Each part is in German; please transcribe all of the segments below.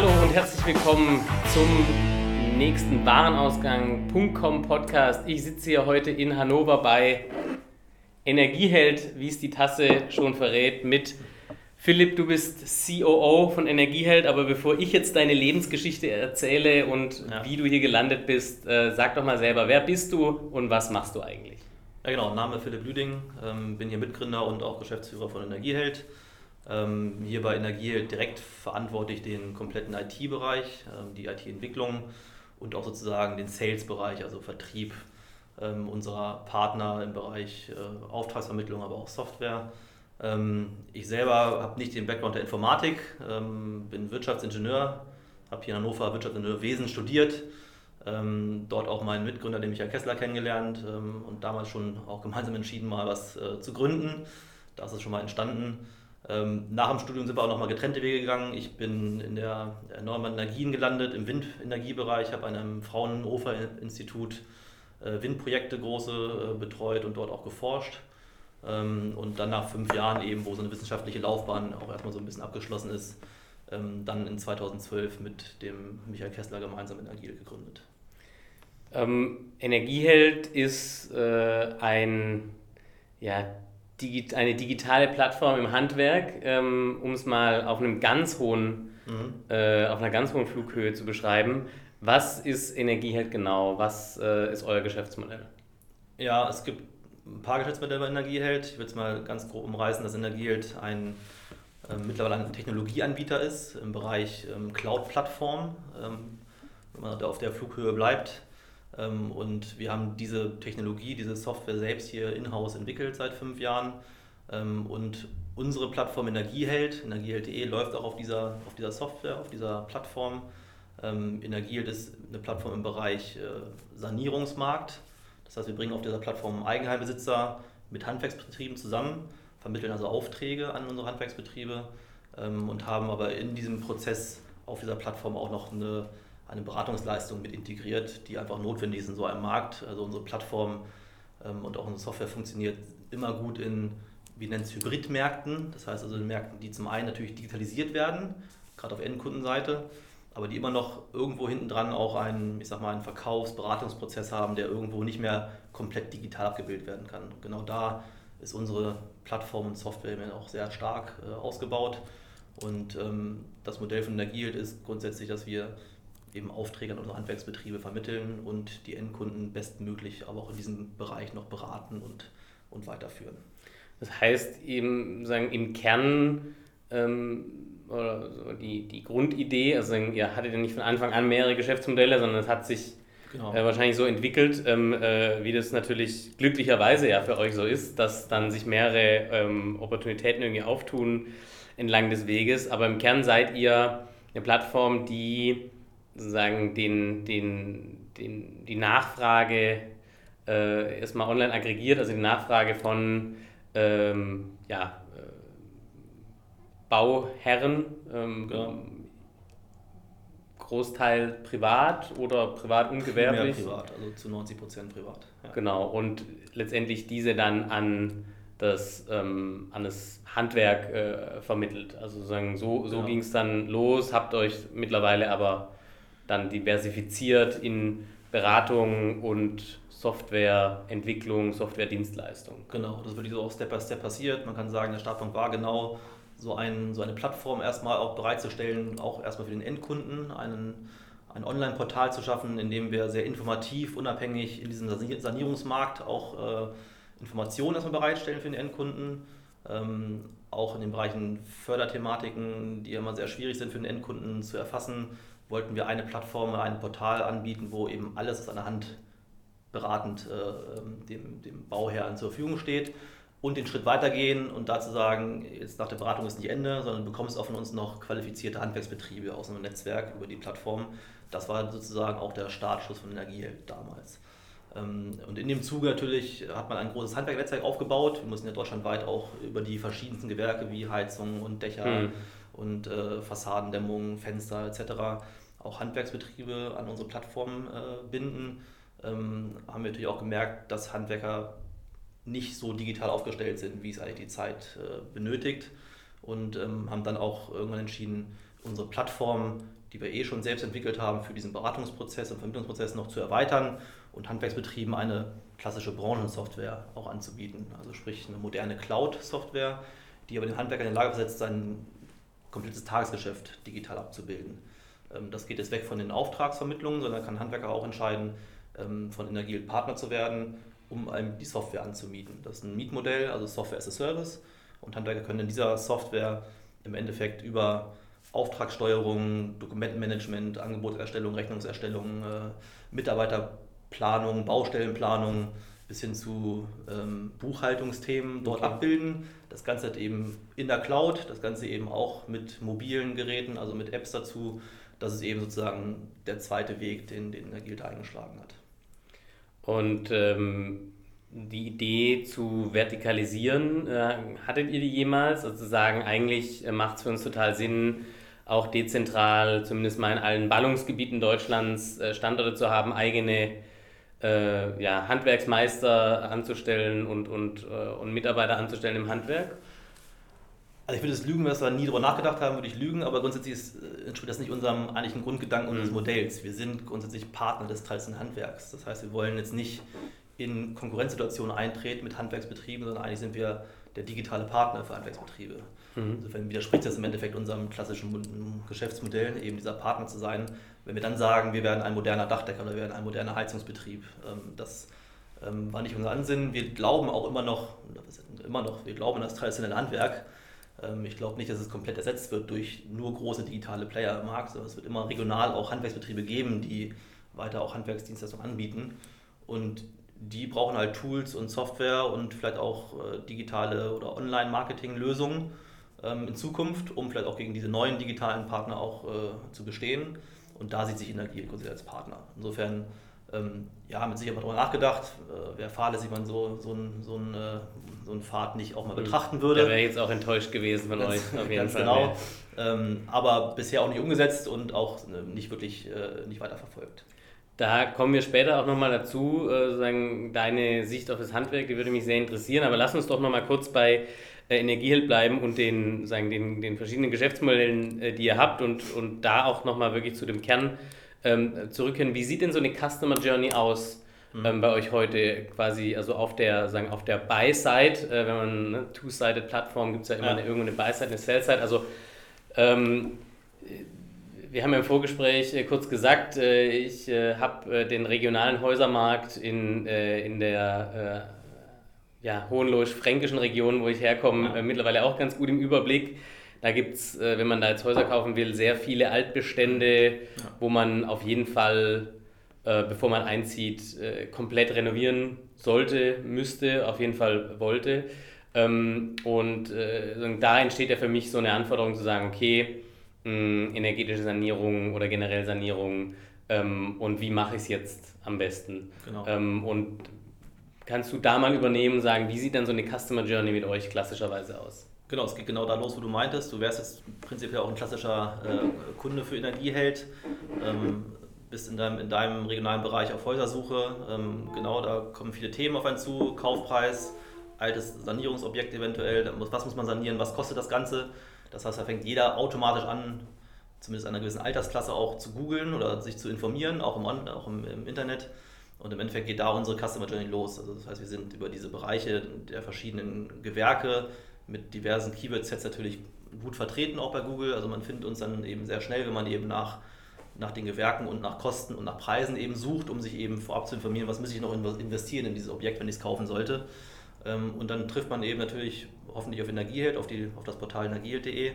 Hallo und herzlich willkommen zum nächsten Warenausgang.com Podcast. Ich sitze hier heute in Hannover bei Energieheld, wie es die Tasse schon verrät, mit Philipp, du bist COO von Energieheld, aber bevor ich jetzt deine Lebensgeschichte erzähle und ja. wie du hier gelandet bist, äh, sag doch mal selber, wer bist du und was machst du eigentlich? Ja genau, Name Philipp Lüding, ähm, bin hier Mitgründer und auch Geschäftsführer von Energieheld. Ähm, hier bei Energieheld direkt verantworte ich den kompletten IT-Bereich, ähm, die IT-Entwicklung und auch sozusagen den Sales-Bereich, also Vertrieb ähm, unserer Partner im Bereich äh, Auftragsvermittlung, aber auch Software. Ähm, ich selber habe nicht den Background der Informatik, ähm, bin Wirtschaftsingenieur, habe hier in Hannover Wirtschaftsingenieurwesen studiert, ähm, dort auch meinen Mitgründer, den Michael Kessler, kennengelernt und damals schon auch gemeinsam entschieden, mal was äh, zu gründen. Da ist es schon mal entstanden. Nach dem Studium sind wir auch nochmal getrennte Wege gegangen. Ich bin in der erneuerbaren Energien gelandet, im Windenergiebereich, habe an einem Fraunhofer-Institut äh, Windprojekte große äh, betreut und dort auch geforscht. Ähm, und dann nach fünf Jahren eben, wo so eine wissenschaftliche Laufbahn auch erstmal so ein bisschen abgeschlossen ist, ähm, dann in 2012 mit dem Michael Kessler gemeinsam Energieheld gegründet. Ähm, Energieheld ist äh, ein, ja, digi eine digitale Plattform im Handwerk, ähm, um es mal auf einem ganz hohen, mhm. äh, auf einer ganz hohen Flughöhe zu beschreiben. Was ist Energieheld genau? Was äh, ist euer Geschäftsmodell? Ja, es gibt ein paar Geschäftsmodelle bei Energieheld. Ich würde es mal ganz grob umreißen, dass Energieheld ein äh, mittlerweile ein Technologieanbieter ist im Bereich ähm, Cloud-Plattform, ähm, wenn man auf der Flughöhe bleibt. Ähm, und wir haben diese Technologie, diese Software selbst hier in-house entwickelt seit fünf Jahren. Ähm, und unsere Plattform Energieheld, energieheld.de, läuft auch auf dieser, auf dieser Software, auf dieser Plattform. Ähm, Energieheld ist eine Plattform im Bereich äh, Sanierungsmarkt. Das heißt, wir bringen auf dieser Plattform Eigenheimbesitzer mit Handwerksbetrieben zusammen, vermitteln also Aufträge an unsere Handwerksbetriebe und haben aber in diesem Prozess auf dieser Plattform auch noch eine, eine Beratungsleistung mit integriert, die einfach notwendig ist in so einem Markt. Also unsere Plattform ähm, und auch unsere Software funktioniert immer gut in, wir nennen es Hybridmärkten, das heißt also in Märkten, die zum einen natürlich digitalisiert werden, gerade auf Endkundenseite, aber die immer noch irgendwo hinten dran auch einen, ich sag mal, einen Verkaufs-Beratungsprozess haben, der irgendwo nicht mehr komplett digital abgebildet werden kann. Und genau da ist unsere Plattform und Software auch sehr stark äh, ausgebaut. Und ähm, das Modell von Energield ist grundsätzlich, dass wir eben Aufträge an unsere Handwerksbetriebe vermitteln und die Endkunden bestmöglich aber auch in diesem Bereich noch beraten und, und weiterführen. Das heißt eben sagen, im Kern ähm, oder so die, die Grundidee, also ihr hattet ja nicht von Anfang an mehrere Geschäftsmodelle, sondern es hat sich genau. äh, wahrscheinlich so entwickelt, ähm, äh, wie das natürlich glücklicherweise ja für euch so ist, dass dann sich mehrere ähm, Opportunitäten irgendwie auftun entlang des Weges. Aber im Kern seid ihr eine Plattform, die sozusagen den, den, den, die Nachfrage äh, erstmal online aggregiert, also die Nachfrage von ähm, ja, Bauherren, ähm, ja. Großteil privat oder privat und gewerblich? Mehr privat, also zu 90 Prozent privat. Ja. Genau, und letztendlich diese dann an das, ähm, an das Handwerk äh, vermittelt. Also sagen, so, so ja. ging es dann los, habt euch mittlerweile aber dann diversifiziert in Beratung und Softwareentwicklung, Softwaredienstleistung. Genau, das wird so auch Step by Step passiert. Man kann sagen, der Startpunkt war genau so, ein, so eine Plattform erstmal auch bereitzustellen, auch erstmal für den Endkunden, einen, ein Online-Portal zu schaffen, in dem wir sehr informativ, unabhängig in diesem Sanierungsmarkt auch äh, Informationen erstmal bereitstellen für den Endkunden. Ähm, auch in den Bereichen Förderthematiken, die immer sehr schwierig sind für den Endkunden zu erfassen, wollten wir eine Plattform, ein Portal anbieten, wo eben alles aus einer Hand beratend äh, ähm, dem, dem Bauherrn zur Verfügung steht und den Schritt weitergehen und dazu sagen, jetzt nach der Beratung ist nicht Ende, sondern du bekommst auch von uns noch qualifizierte Handwerksbetriebe aus einem Netzwerk über die Plattform. Das war sozusagen auch der Startschuss von Energieheld damals. Ähm, und in dem Zuge natürlich hat man ein großes Handwerknetzwerk aufgebaut. Wir mussten ja deutschlandweit auch über die verschiedensten Gewerke wie Heizung und Dächer mhm. Und äh, Fassadendämmung, Fenster etc. auch Handwerksbetriebe an unsere Plattform äh, binden. Ähm, haben wir natürlich auch gemerkt, dass Handwerker nicht so digital aufgestellt sind, wie es eigentlich die Zeit äh, benötigt. Und ähm, haben dann auch irgendwann entschieden, unsere Plattform die wir eh schon selbst entwickelt haben, für diesen Beratungsprozess und Vermittlungsprozess noch zu erweitern und Handwerksbetrieben eine klassische Branchensoftware auch anzubieten. Also sprich eine moderne Cloud-Software, die aber den Handwerker in die Lage versetzt, sein komplettes Tagesgeschäft digital abzubilden. Ähm, das geht jetzt weg von den Auftragsvermittlungen, sondern kann Handwerker auch entscheiden, ähm, von Energiel Partner zu werden, um einem die Software anzumieten. Das ist ein Mietmodell, also Software as a Service. Und Handwerker können in dieser Software im Endeffekt über Auftragssteuerung, Dokumentenmanagement, Angebotserstellung, Rechnungserstellung, äh, Mitarbeiterplanung, Baustellenplanung bis hin zu ähm, Buchhaltungsthemen dort okay. abbilden. Das Ganze hat eben in der Cloud, das Ganze eben auch mit mobilen Geräten, also mit Apps dazu. Das ist eben sozusagen der zweite Weg, den, den der Guild eingeschlagen hat. Und ähm, die Idee zu vertikalisieren, äh, hattet ihr die jemals? Also zu sagen, eigentlich äh, macht es für uns total Sinn, auch dezentral, zumindest mal in allen Ballungsgebieten Deutschlands, äh, Standorte zu haben, eigene äh, ja, Handwerksmeister anzustellen und, und, äh, und Mitarbeiter anzustellen im Handwerk? Also ich würde es lügen, wenn wir nie darüber nachgedacht haben, würde ich lügen, aber grundsätzlich ist, entspricht das nicht unserem eigentlichen Grundgedanken unseres mhm. Modells. Wir sind grundsätzlich Partner des traditionellen Handwerks. Das heißt, wir wollen jetzt nicht in Konkurrenzsituationen eintreten mit Handwerksbetrieben, sondern eigentlich sind wir der digitale Partner für Handwerksbetriebe. Mhm. Insofern widerspricht das im Endeffekt unserem klassischen Geschäftsmodell, eben dieser Partner zu sein. Wenn wir dann sagen, wir werden ein moderner Dachdecker oder wir werden ein moderner Heizungsbetrieb, ähm, das ähm, war nicht unser Ansinnen. Wir glauben auch immer noch, immer noch, wir glauben an das traditionelle Handwerk. Ähm, ich glaube nicht, dass es komplett ersetzt wird durch nur große digitale Player im Markt, sondern es wird immer regional auch Handwerksbetriebe geben, die weiter auch Handwerksdienstleistungen anbieten. Und die brauchen halt Tools und Software und vielleicht auch äh, digitale oder Online-Marketing-Lösungen ähm, in Zukunft, um vielleicht auch gegen diese neuen digitalen Partner auch äh, zu bestehen. Und da sieht sich Energie als Partner. Insofern, ähm, ja, mit Sicherheit mal darüber nachgedacht, äh, wäre fahrlässig, wenn man so, so, ein, so, ein, äh, so einen Pfad nicht auch mal hm. betrachten würde. Der wäre jetzt auch enttäuscht gewesen von ganz, euch, auf jeden Fall. Genau. Ähm, aber bisher auch nicht umgesetzt und auch äh, nicht wirklich äh, nicht weiterverfolgt. Da kommen wir später auch nochmal dazu, äh, sozusagen deine Sicht auf das Handwerk, die würde mich sehr interessieren. Aber lass uns doch nochmal kurz bei äh, Energieheld bleiben und den, sagen, den, den verschiedenen Geschäftsmodellen, äh, die ihr habt und, und da auch nochmal wirklich zu dem Kern ähm, zurückkehren. Wie sieht denn so eine Customer Journey aus? Mhm. Ähm, bei euch heute quasi, also auf der, sagen, auf der Buy-Side, äh, wenn man eine Two-Sided-Plattform gibt es ja immer ja. Eine, irgendwo eine Buy-Side, eine Sell-Side. Also ähm, wir haben ja im Vorgespräch äh, kurz gesagt, äh, ich äh, habe den regionalen Häusermarkt in, in der ja, hohenloisch-fränkischen Region, wo ich herkomme, ja. mittlerweile auch ganz gut im Überblick. Da gibt es, wenn man da jetzt Häuser kaufen will, sehr viele Altbestände, ja. wo man auf jeden Fall, bevor man einzieht, komplett renovieren sollte, müsste, auf jeden Fall wollte. Ähm, und da entsteht ja für mich so eine Anforderung zu sagen, okay, mh, energetische Sanierung oder generell Sanierung ähm, und wie mache ich es jetzt am besten. Genau. Ähm, und kannst du da mal übernehmen und sagen, wie sieht dann so eine Customer Journey mit euch klassischerweise aus? Genau, es geht genau da los, wo du meintest. Du wärst jetzt prinzipiell auch ein klassischer äh, Kunde für Energieheld. Ähm, bist in deinem, in deinem regionalen Bereich auf Häusersuche. Ähm, genau, da kommen viele Themen auf einen zu. Kaufpreis, altes Sanierungsobjekt eventuell. Was muss man sanieren? Was kostet das Ganze? Das heißt, da fängt jeder automatisch an, zumindest einer gewissen Altersklasse auch zu googeln oder sich zu informieren, auch, im, auch im, im, Internet. Und im Endeffekt geht da unsere Customer Journey los. Also das heißt, wir sind über diese Bereiche der verschiedenen Gewerke mit diversen Keyword-Sets natürlich gut vertreten, auch bei Google. Also man findet uns dann eben sehr schnell, wenn man eben nach, nach den Gewerken und nach Kosten und nach Preisen eben sucht, um sich eben vorab zu informieren, was muss ich noch investieren in dieses Objekt, wenn ich es kaufen sollte. Ähm, und dann trifft man eben natürlich hoffentlich auf Energieheld, auf, die, auf das Portal energieheld.de.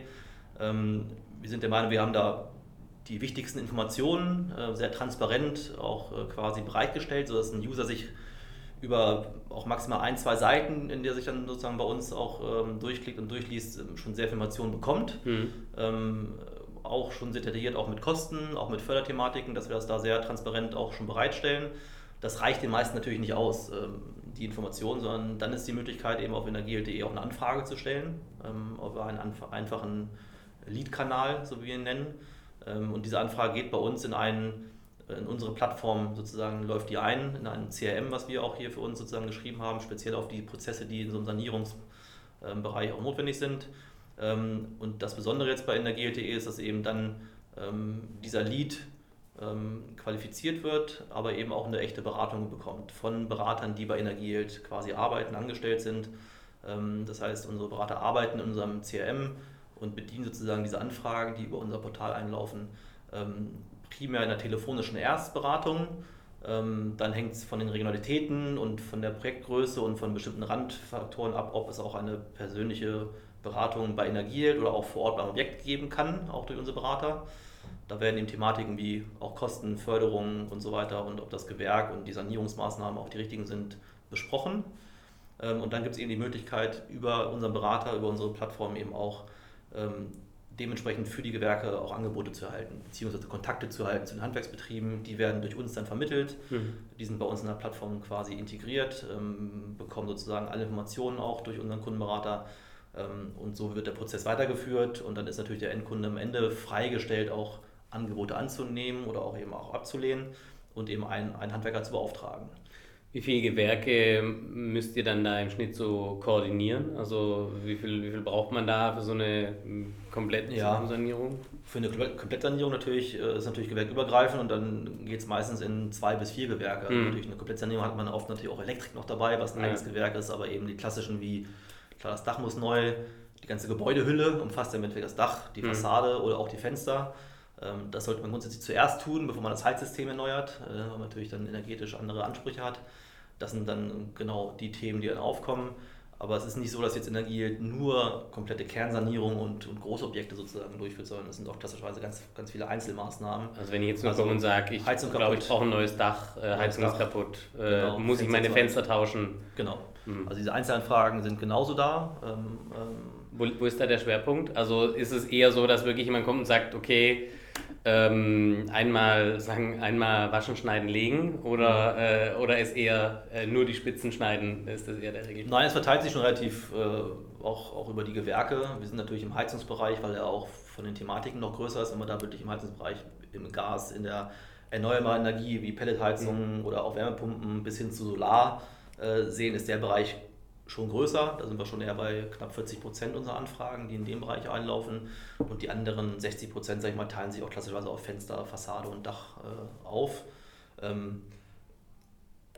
Ähm, wir sind der Meinung, wir haben da die wichtigsten Informationen äh, sehr transparent auch äh, quasi bereitgestellt, sodass ein User sich über auch maximal ein, zwei Seiten, in der sich dann sozusagen bei uns auch ähm, durchklickt und durchliest, ähm, schon sehr viel Informationen bekommt. Mhm. Ähm, auch schon sehr detailliert, auch mit Kosten, auch mit Förderthematiken, dass wir das da sehr transparent auch schon bereitstellen. Das reicht den meisten natürlich nicht aus. Ähm, die Information, sondern dann ist die Möglichkeit eben auf energiel.de auch eine Anfrage zu stellen, ähm, über einen einfachen Lead-Kanal, so wie wir ihn nennen. Ähm, und diese Anfrage geht bei uns in einen in unsere Plattform sozusagen läuft die ein, in ein CRM, was wir auch hier für uns sozusagen geschrieben haben, speziell auf die Prozesse, die in so einem Sanierungsbereich auch notwendig sind. Ähm, und das Besondere jetzt bei Energie.de ist, dass eben dann ähm, dieser Lead ähm, qualifiziert wird, aber eben auch eine echte Beratung bekommt von Beratern, die bei Energieheld quasi arbeiten, angestellt sind. Ähm, das heißt, unsere Berater arbeiten in unserem CRM und bedienen sozusagen diese Anfragen, die über unser Portal einlaufen, ähm, primär in der telefonischen Erstberatung. Ähm, dann hängt es von den Regionalitäten und von der Projektgröße und von bestimmten Randfaktoren ab, ob es auch eine persönliche Beratung bei Energieheld oder auch vor Ort beim Objekt geben kann, auch durch unsere Berater. Da werden eben Thematiken wie auch Kosten, Förderung und so weiter und ob das Gewerk und die Sanierungsmaßnahmen auch die richtigen sind, besprochen. Ähm, und dann gibt es eben die Möglichkeit, über unseren Berater, über unsere Plattform eben auch ähm, dementsprechend für die Gewerke auch Angebote zu erhalten, beziehungsweise Kontakte zu erhalten zu den Handwerksbetrieben. Die werden durch uns dann vermittelt. Mhm. Die sind bei uns in der Plattform quasi integriert, ähm, bekommen sozusagen alle Informationen auch durch unseren Kundenberater. und so wird der Prozess weitergeführt und dann ist natürlich der Endkunde am Ende freigestellt, auch Angebote anzunehmen oder auch eben auch abzulehnen und eben einen, einen Handwerker zu beauftragen. Wie viele Gewerke müsst ihr dann da im Schnitt so koordinieren? Also wie viel, wie viel braucht man da für so eine komplette ja, Sanierung? Für eine Komplettsanierung natürlich äh, ist natürlich gewerkübergreifend und dann geht es meistens in zwei bis vier Gewerke. Also mhm. natürlich eine Komplettsanierung hat man oft natürlich auch Elektrik noch dabei, was ein ja. eigenes Gewerk ist, aber eben die klassischen wie, klar, das Dach muss neu, die ganze Gebäudehülle umfasst ja im Endeffekt das Dach, die mhm. Fassade oder auch die Fenster. Ähm, das sollte man grundsätzlich zuerst tun, bevor man das Heizsystem erneuert, äh, weil man natürlich dann energetisch andere Ansprüche hat. Das sind dann genau die Themen, die dann aufkommen. Aber es ist nicht so, dass jetzt Energie nur komplette Kernsanierung und, und Großobjekte sozusagen durchführt, sondern es sind auch klassischerweise ganz, ganz viele Einzelmaßnahmen. Also wenn ich jetzt nur also, komme und sage, ich glaube, ich brauche ein neues Dach, äh, Heizung ist kaputt, äh, genau, muss ich meine Fenster tauschen. Genau. Mhm. Also diese Einzelanfragen sind genauso da. Ähm, ähm, wo, wo ist da der Schwerpunkt? Also ist es eher so, dass wirklich jemand kommt und sagt, okay, ähm, einmal sagen, einmal waschen, schneiden, legen oder, äh, oder ist eher äh, nur die Spitzen schneiden, ist das eher der Regel? Nein, es verteilt sich schon relativ äh, auch, auch über die Gewerke. Wir sind natürlich im Heizungsbereich, weil er auch von den Thematiken noch größer ist, wenn man da wirklich im Heizungsbereich im Gas, in der erneuerbaren Energie wie Pelletheizungen mhm. oder auch Wärmepumpen bis hin zu Solar äh, sehen, ist der Bereich schon größer. Da sind wir schon eher bei knapp 40 Prozent unserer Anfragen, die in dem Bereich einlaufen. Und die anderen 60 Prozent, sage ich mal, teilen sich auch klassischerweise auf Fenster, Fassade und Dach äh, auf. Ähm,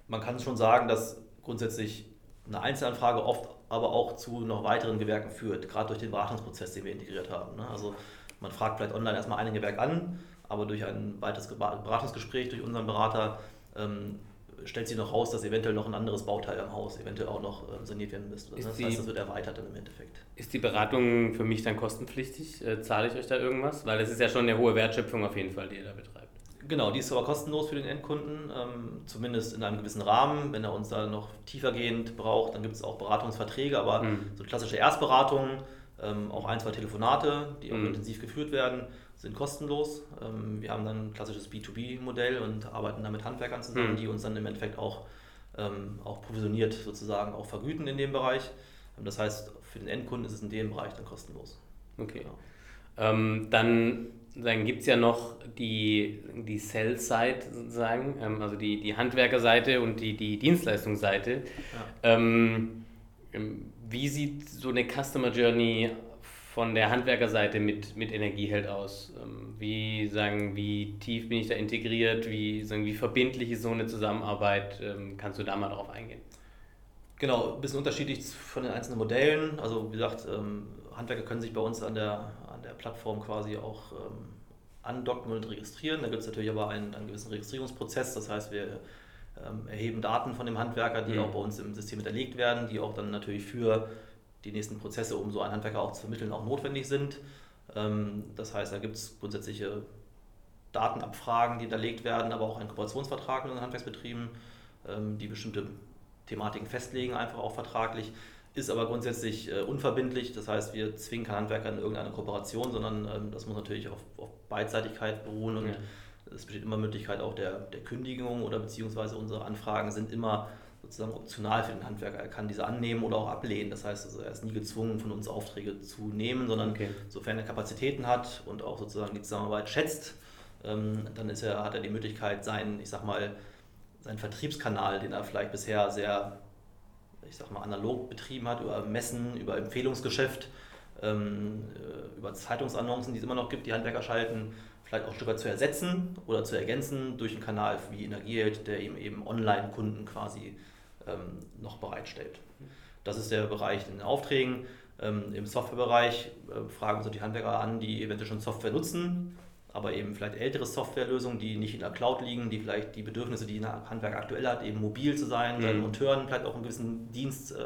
man kann schon sagen, dass grundsätzlich eine Einzelanfrage oft aber auch zu noch weiteren Gewerken führt, gerade durch den Beratungsprozess, den wir integriert haben. Ne? Also man fragt vielleicht online erstmal ein Gewerk an, aber durch ein weiteres Beratungsgespräch durch unseren Berater ähm, stellt sich noch raus, dass eventuell noch ein anderes Bauteil am Haus eventuell auch noch ähm, saniert werden müsste. Das die, heißt, das wird erweitert dann im Endeffekt. Ist die Beratung für mich dann kostenpflichtig? Äh, zahle ich euch da irgendwas? Weil das ist ja schon eine hohe Wertschöpfung auf jeden Fall, die ihr da betreibt. Genau, die ist aber kostenlos für den Endkunden, ähm, zumindest in einem gewissen Rahmen. Wenn er uns da noch tiefergehend braucht, dann gibt es auch Beratungsverträge, aber mhm. so klassische Erstberatungen, ähm, auch ein, zwei Telefonate, die auch mhm. intensiv geführt werden, sind kostenlos. Ähm, wir haben dann ein klassisches B2B-Modell und arbeiten da mit Handwerkern zusammen, mhm. die uns dann im Endeffekt auch, ähm, auch provisioniert sozusagen auch vergüten in dem Bereich. Ähm, das heißt, für den Endkunden ist es in dem Bereich dann kostenlos. Okay. Genau. Ähm, dann dann gibt es ja noch die, die Sell-Side sozusagen, ähm, also die, die Handwerkerseite und die, die Dienstleistungsseite. Ja. Ähm, wie sieht so eine Customer Journey von der Handwerkerseite mit, mit Energieheld aus? Ähm, wie, sagen, wie tief bin ich da integriert? Wie, sagen, wie verbindlich ist so eine Zusammenarbeit? Ähm, kannst du da mal drauf eingehen? Genau, ein bisschen unterschiedlich von den einzelnen Modellen. Also wie gesagt, ähm, Handwerker können sich bei uns an der, an der Plattform quasi auch andocken und registrieren. Da gibt es natürlich aber einen, einen gewissen Registrierungsprozess. Das heißt, wir erheben Daten von dem Handwerker, die mhm. auch bei uns im System hinterlegt werden, die auch dann natürlich für die nächsten Prozesse, um so einen Handwerker auch zu vermitteln, auch notwendig sind. Ähm, das heißt, da gibt es grundsätzliche Datenabfragen, die hinterlegt werden, aber auch einen Kooperationsvertrag mit den Handwerksbetrieben, ähm, die bestimmte Thematiken festlegen, einfach auch vertraglich. Ist aber grundsätzlich äh, unverbindlich, das heißt, wir zwingen keinen Handwerker in irgendeine Kooperation, sondern ähm, das muss natürlich auf, auf Beidseitigkeit beruhen und ja. es besteht immer Möglichkeit auch der, der Kündigung oder beziehungsweise unsere Anfragen sind immer sozusagen optional für den Handwerker. Er kann diese annehmen oder auch ablehnen. Das heißt, also er ist nie gezwungen, von uns Aufträge zu nehmen, sondern okay. sofern er Kapazitäten hat und auch sozusagen die Zusammenarbeit schätzt, ähm, dann ist er, hat er die Möglichkeit, seinen, ich sag mal, seinen Vertriebskanal, den er vielleicht bisher sehr, ich sag mal, analog betrieben hat, über Messen, über Empfehlungsgeschäft, ähm, äh, über Zeitungsannoncen, die es immer noch gibt, die Handwerker schalten, vielleicht auch ein Stück weit zu ersetzen oder zu ergänzen durch einen Kanal wie Energieheld, der eben, eben Online-Kunden quasi ähm, noch bereitstellt. Das ist der Bereich in den Aufträgen. Ähm, Im Softwarebereich äh, fragen uns die Handwerker an, die eventuell schon Software nutzen, aber eben vielleicht ältere Softwarelösungen, die nicht in der Cloud liegen, die vielleicht die Bedürfnisse, die ein Handwerker aktuell hat, eben mobil zu sein, mhm. seinen Monteuren vielleicht auch einen gewissen Dienst äh,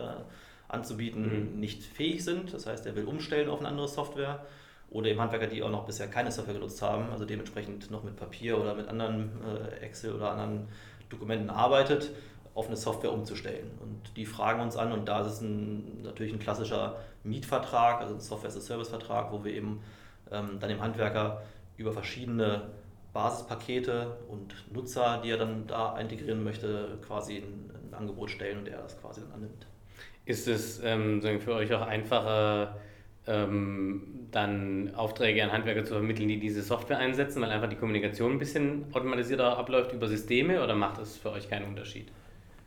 anzubieten, mhm. nicht fähig sind. Das heißt, er will umstellen auf eine andere Software. Oder eben Handwerker, die auch noch bisher keine Software genutzt haben, also dementsprechend noch mit Papier oder mit anderen äh, Excel oder anderen Dokumenten arbeitet, auf eine Software umzustellen. Und die fragen uns an und da ist es ein, natürlich ein klassischer Mietvertrag, also ein Software-as-a-Service-Vertrag, wo wir eben ähm, dann dem Handwerker über verschiedene Basispakete und Nutzer, die er dann da integrieren möchte, quasi ein, ein Angebot stellen und er das quasi dann annimmt. Ist es ähm, für euch auch einfacher, ähm, dann Aufträge an Handwerker zu vermitteln, die diese Software einsetzen, weil einfach die Kommunikation ein bisschen automatisierter abläuft über Systeme oder macht das für euch keinen Unterschied?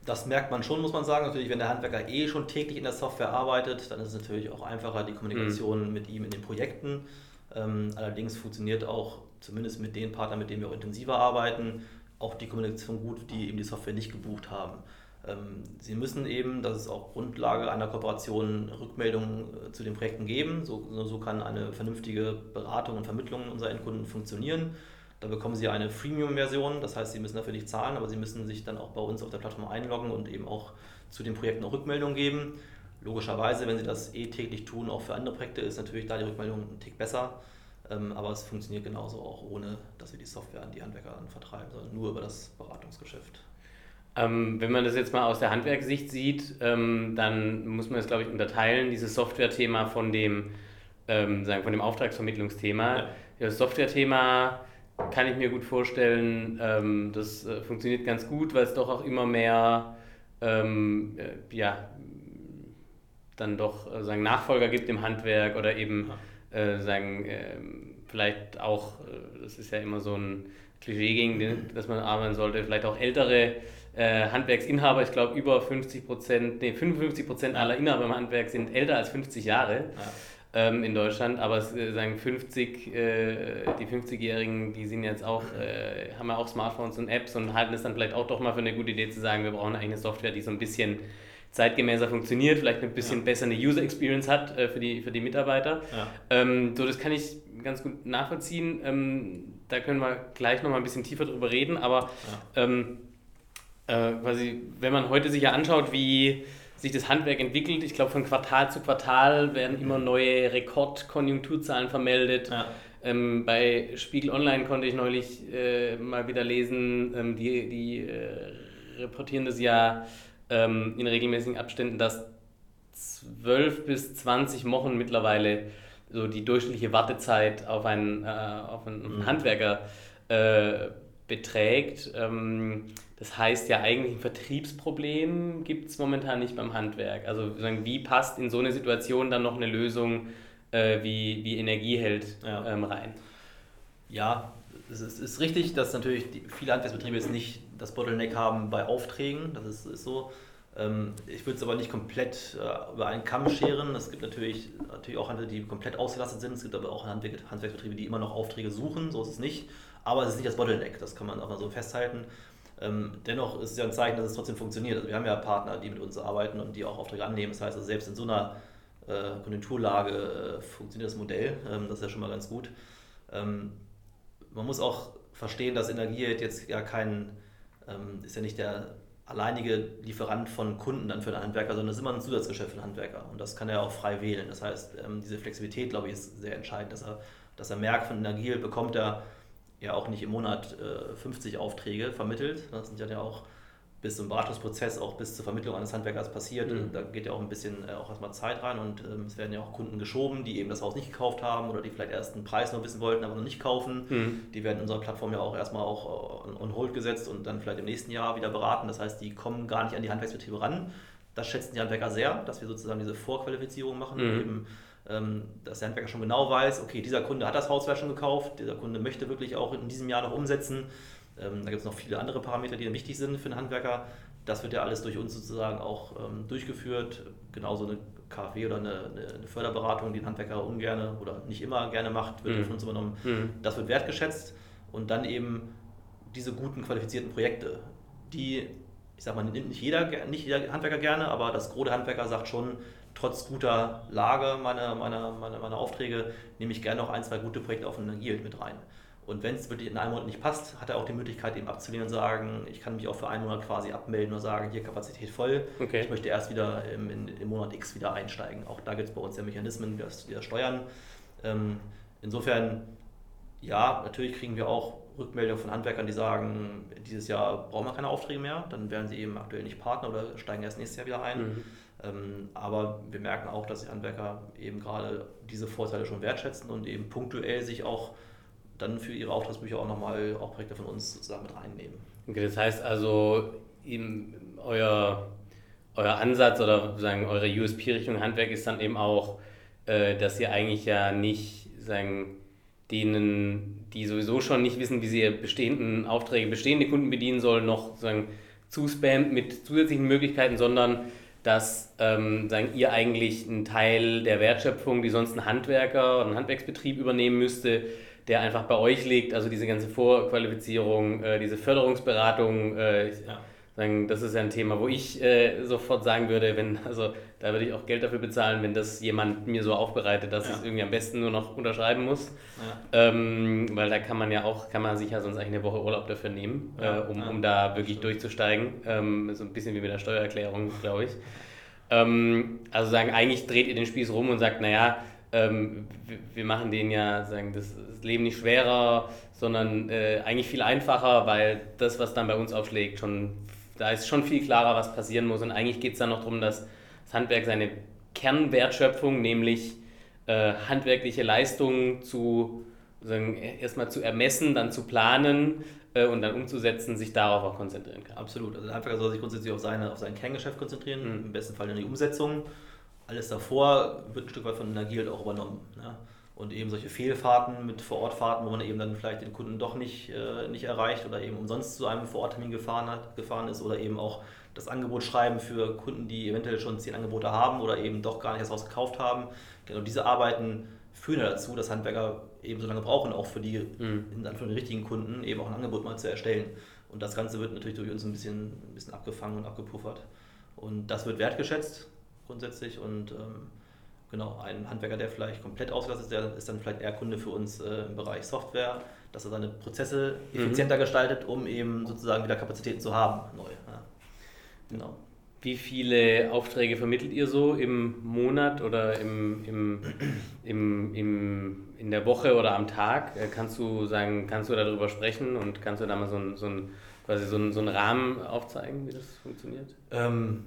Das merkt man schon, muss man sagen. Natürlich, wenn der Handwerker eh schon täglich in der Software arbeitet, dann ist es natürlich auch einfacher, die Kommunikation mhm. mit ihm in den Projekten. Ähm, allerdings funktioniert auch, zumindest mit den Partnern, mit denen wir auch intensiver arbeiten, auch die Kommunikation gut, die eben die Software nicht gebucht haben. Ähm, sie müssen eben, das ist auch Grundlage einer Kooperation, Rückmeldungen äh, zu den Projekten geben. So, so kann eine vernünftige Beratung und Vermittlung unserer Endkunden funktionieren. Da bekommen Sie eine Freemium-Version, das heißt, Sie müssen dafür nicht zahlen, aber Sie müssen sich dann auch bei uns auf der Plattform einloggen und eben auch zu den Projekten auch Rückmeldungen geben. Logischerweise, wenn Sie das eh täglich tun, auch für andere Projekte, ist natürlich da die Rückmeldung ein Tick besser. Ähm, aber es funktioniert genauso auch ohne, dass wir die Software an die Handwerker vertreiben, sondern nur über das Beratungsgeschäft. Ähm, wenn man das jetzt mal aus der Handwerkssicht sieht, ähm, dann muss man es, glaube ich, unterteilen, dieses Software-Thema von dem, ähm, sagen, von dem Auftragsvermittlungsthema. Ja. Das Software-Thema kann ich mir gut vorstellen, ähm, das äh, funktioniert ganz gut, weil es doch auch immer mehr ähm, äh, ja, dann doch äh, sagen, Nachfolger gibt im Handwerk oder eben äh, sagen, ähm, vielleicht auch, äh, das ist ja immer so ein Klischee, gegen das man arbeiten sollte, vielleicht auch ältere äh, Handwerksinhaber, ich glaube über 50 Prozent, nee, 55 Prozent aller Inhaber im Handwerk sind älter als 50 Jahre. Ja. Ähm, in Deutschland, aber es, äh, sagen 50, äh, die 50-Jährigen, die sind jetzt auch, äh, haben ja auch Smartphones und Apps und halten es dann vielleicht auch doch mal für eine gute Idee zu sagen, wir brauchen eine Software, die so ein bisschen zeitgemäßer funktioniert, vielleicht ein bisschen ja. besser eine User Experience hat äh, für, die, für die Mitarbeiter. Ja. Ähm, so, das kann ich ganz gut nachvollziehen. Ähm, da können wir gleich noch mal ein bisschen tiefer drüber reden, aber ja. ähm, äh, quasi, wenn man heute sich ja anschaut, wie sich das Handwerk entwickelt, ich glaube von Quartal zu Quartal werden immer mhm. neue Rekordkonjunkturzahlen vermeldet. Ja. Ähm, bei Spiegel Online konnte ich neulich äh, mal wieder lesen, ähm, die, die äh, reportieren das ja ähm, in regelmäßigen Abständen, dass 12 bis 20 Wochen mittlerweile so die durchschnittliche Wartezeit auf einen, äh, auf einen mhm. Handwerker äh, beträgt. Das heißt ja eigentlich ein Vertriebsproblem gibt es momentan nicht beim Handwerk. Also wie passt in so eine Situation dann noch eine Lösung äh, wie, wie Energieheld ja. ähm, rein? Ja, es ist, ist, richtig, dass natürlich die, viele Handwerksbetriebe jetzt nicht das Bottleneck haben bei Aufträgen. Das ist, ist so. Ähm, ich würde es aber nicht komplett äh, über einen Kamm scheren. Es gibt natürlich, natürlich auch Handwerker, die komplett ausgelastet sind. Es gibt aber auch Handwerk, Handwerksbetriebe, die immer noch Aufträge suchen. So ist es nicht. Aber es ist nicht das Bottleneck. Das kann man auch mal so festhalten. Ähm, dennoch ist es ja ein Zeichen, dass es trotzdem funktioniert. Also wir haben ja Partner, die mit uns arbeiten und die auch Aufträge annehmen. Das heißt, also selbst in so einer äh, Konjunkturlage äh, funktioniert das Modell. Ähm, das ist ja schon mal ganz gut. Ähm, man muss auch verstehen, dass Energie jetzt ja kein, ähm, ist ja nicht der alleinige Lieferant von Kunden dann für den Handwerker, sondern es ist immer ein Zusatzgeschäft für den Handwerker und das kann er auch frei wählen. Das heißt, ähm, diese Flexibilität, glaube ich, ist sehr entscheidend, dass er, dass er merkt, von Energie bekommt er ja auch nicht im Monat äh, 50 Aufträge vermittelt. Das sind ja auch bis zum Beratungsprozess, auch bis zur Vermittlung eines Handwerkers passiert. Mhm. Da geht ja auch ein bisschen äh, auch erstmal Zeit rein und ähm, es werden ja auch Kunden geschoben, die eben das Haus nicht gekauft haben oder die vielleicht erst einen Preis noch wissen wollten, aber noch nicht kaufen. Mhm. Die werden in unserer Plattform ja auch erstmal auch on, on hold gesetzt und dann vielleicht im nächsten Jahr wieder beraten. Das heißt, die kommen gar nicht an die Handwerksbetriebe ran. Das schätzen die Handwerker sehr, dass wir sozusagen diese Vorqualifizierung machen, mhm. eben dass der Handwerker schon genau weiß, okay, dieser Kunde hat das Haus schon gekauft, dieser Kunde möchte wirklich auch in diesem Jahr noch umsetzen. Ähm, da gibt es noch viele andere Parameter, die dann wichtig sind für den Handwerker. Das wird ja alles durch uns sozusagen auch ähm, durchgeführt. Genauso eine KfW oder eine, eine, Förderberatung, die ein Handwerker ungern oder nicht immer gerne macht, wird mhm. von uns übernommen. Mhm. Das wird wertgeschätzt und dann eben diese guten, qualifizierten Projekte, die, ich sag mal, nimmt nicht jeder, nicht jeder Handwerker gerne, aber das große Handwerker sagt schon, trotz guter Lage meiner, meiner, meiner, meiner Aufträge nehme ich gerne noch ein, zwei gute Projekte auf Energiegeld mit rein. Und wenn es wirklich in einem Monat nicht passt, hat er auch die Möglichkeit, eben abzulehnen und sagen, ich kann mich auch für einen Monat quasi abmelden und sagen, hier Kapazität voll, okay. ich möchte erst wieder im, in, im Monat X wieder einsteigen. Auch da gibt es bei uns ja Mechanismen, die das, die das steuern. Ähm, insofern, ja, natürlich kriegen wir auch Rückmeldungen von Handwerkern, die sagen, dieses Jahr brauchen wir keine Aufträge mehr, dann werden sie eben aktuell nicht Partner oder steigen erst nächstes Jahr wieder ein. Mhm. Ähm, aber wir merken auch, dass die Handwerker eben gerade diese Vorteile schon wertschätzen und eben punktuell sich auch dann für ihre Auftragsbücher auch nochmal auch Projekte von uns sozusagen mit reinnehmen. Okay, das heißt also, euer, euer Ansatz oder sagen eure USP-Richtung Handwerk ist dann eben auch, äh, dass ihr eigentlich ja nicht sagen, denen, die sowieso schon nicht wissen, wie sie bestehenden Aufträge, bestehende Kunden bedienen sollen, noch sagen, zuspammt mit zusätzlichen Möglichkeiten, sondern dass ähm, sagen, ihr eigentlich einen Teil der Wertschöpfung, die sonst ein Handwerker oder ein Handwerksbetrieb übernehmen müsste, der einfach bei euch liegt, also diese ganze Vorqualifizierung, äh, diese Förderungsberatung, äh, ja. sagen, das ist ja ein Thema, wo ich äh, sofort sagen würde, wenn, also da würde ich auch Geld dafür bezahlen, wenn das jemand mir so aufbereitet, dass ja. es irgendwie am besten nur noch unterschreiben muss. Ja. Ähm, weil da kann man ja auch, kann man sich ja sonst eigentlich eine Woche Urlaub dafür nehmen, äh, um, um da wirklich durchzusteigen. Ähm, so ein bisschen wie mit der Steuererklärung, glaube ich. Ähm, also sagen, eigentlich dreht ihr den Spieß rum und sagt, naja, ähm, wir machen denen ja sagen, das, das Leben nicht schwerer, sondern äh, eigentlich viel einfacher, weil das, was dann bei uns aufschlägt, schon, da ist schon viel klarer, was passieren muss. Und eigentlich geht es dann noch darum, dass das Handwerk seine Kernwertschöpfung, nämlich äh, handwerkliche Leistungen zu erstmal zu ermessen, dann zu planen äh, und dann umzusetzen, sich darauf auch konzentrieren kann. Absolut. Also der Handwerker soll sich grundsätzlich auf, seine, auf sein Kerngeschäft konzentrieren, mhm. im besten Fall in die Umsetzung alles davor wird ein Stück weit von Energie halt auch übernommen. Ne? Und eben solche Fehlfahrten mit Vorortfahrten, wo man eben dann vielleicht den Kunden doch nicht, äh, nicht erreicht oder eben umsonst zu einem Vororttermin gefahren, hat, gefahren ist oder eben auch das Angebot schreiben für Kunden, die eventuell schon zehn Angebote haben oder eben doch gar nicht das Haus gekauft haben. Genau diese Arbeiten führen ja dazu, dass Handwerker eben so lange brauchen, auch für die, mhm. für die richtigen Kunden eben auch ein Angebot mal zu erstellen. Und das Ganze wird natürlich durch uns ein bisschen, ein bisschen abgefangen und abgepuffert. Und das wird wertgeschätzt grundsätzlich und ähm, genau, ein Handwerker, der vielleicht komplett ausgelastet ist, der ist dann vielleicht eher Kunde für uns äh, im Bereich Software, dass er seine Prozesse mhm. effizienter mhm. gestaltet, um eben sozusagen wieder Kapazitäten zu haben, neu. Ja. Genau. Wie viele Aufträge vermittelt ihr so im Monat oder im, im, im, im, in der Woche oder am Tag? Äh, kannst du sagen, kannst du darüber sprechen und kannst du da mal so ein, so ein quasi so, einen, so einen Rahmen aufzeigen, wie das funktioniert? Ähm,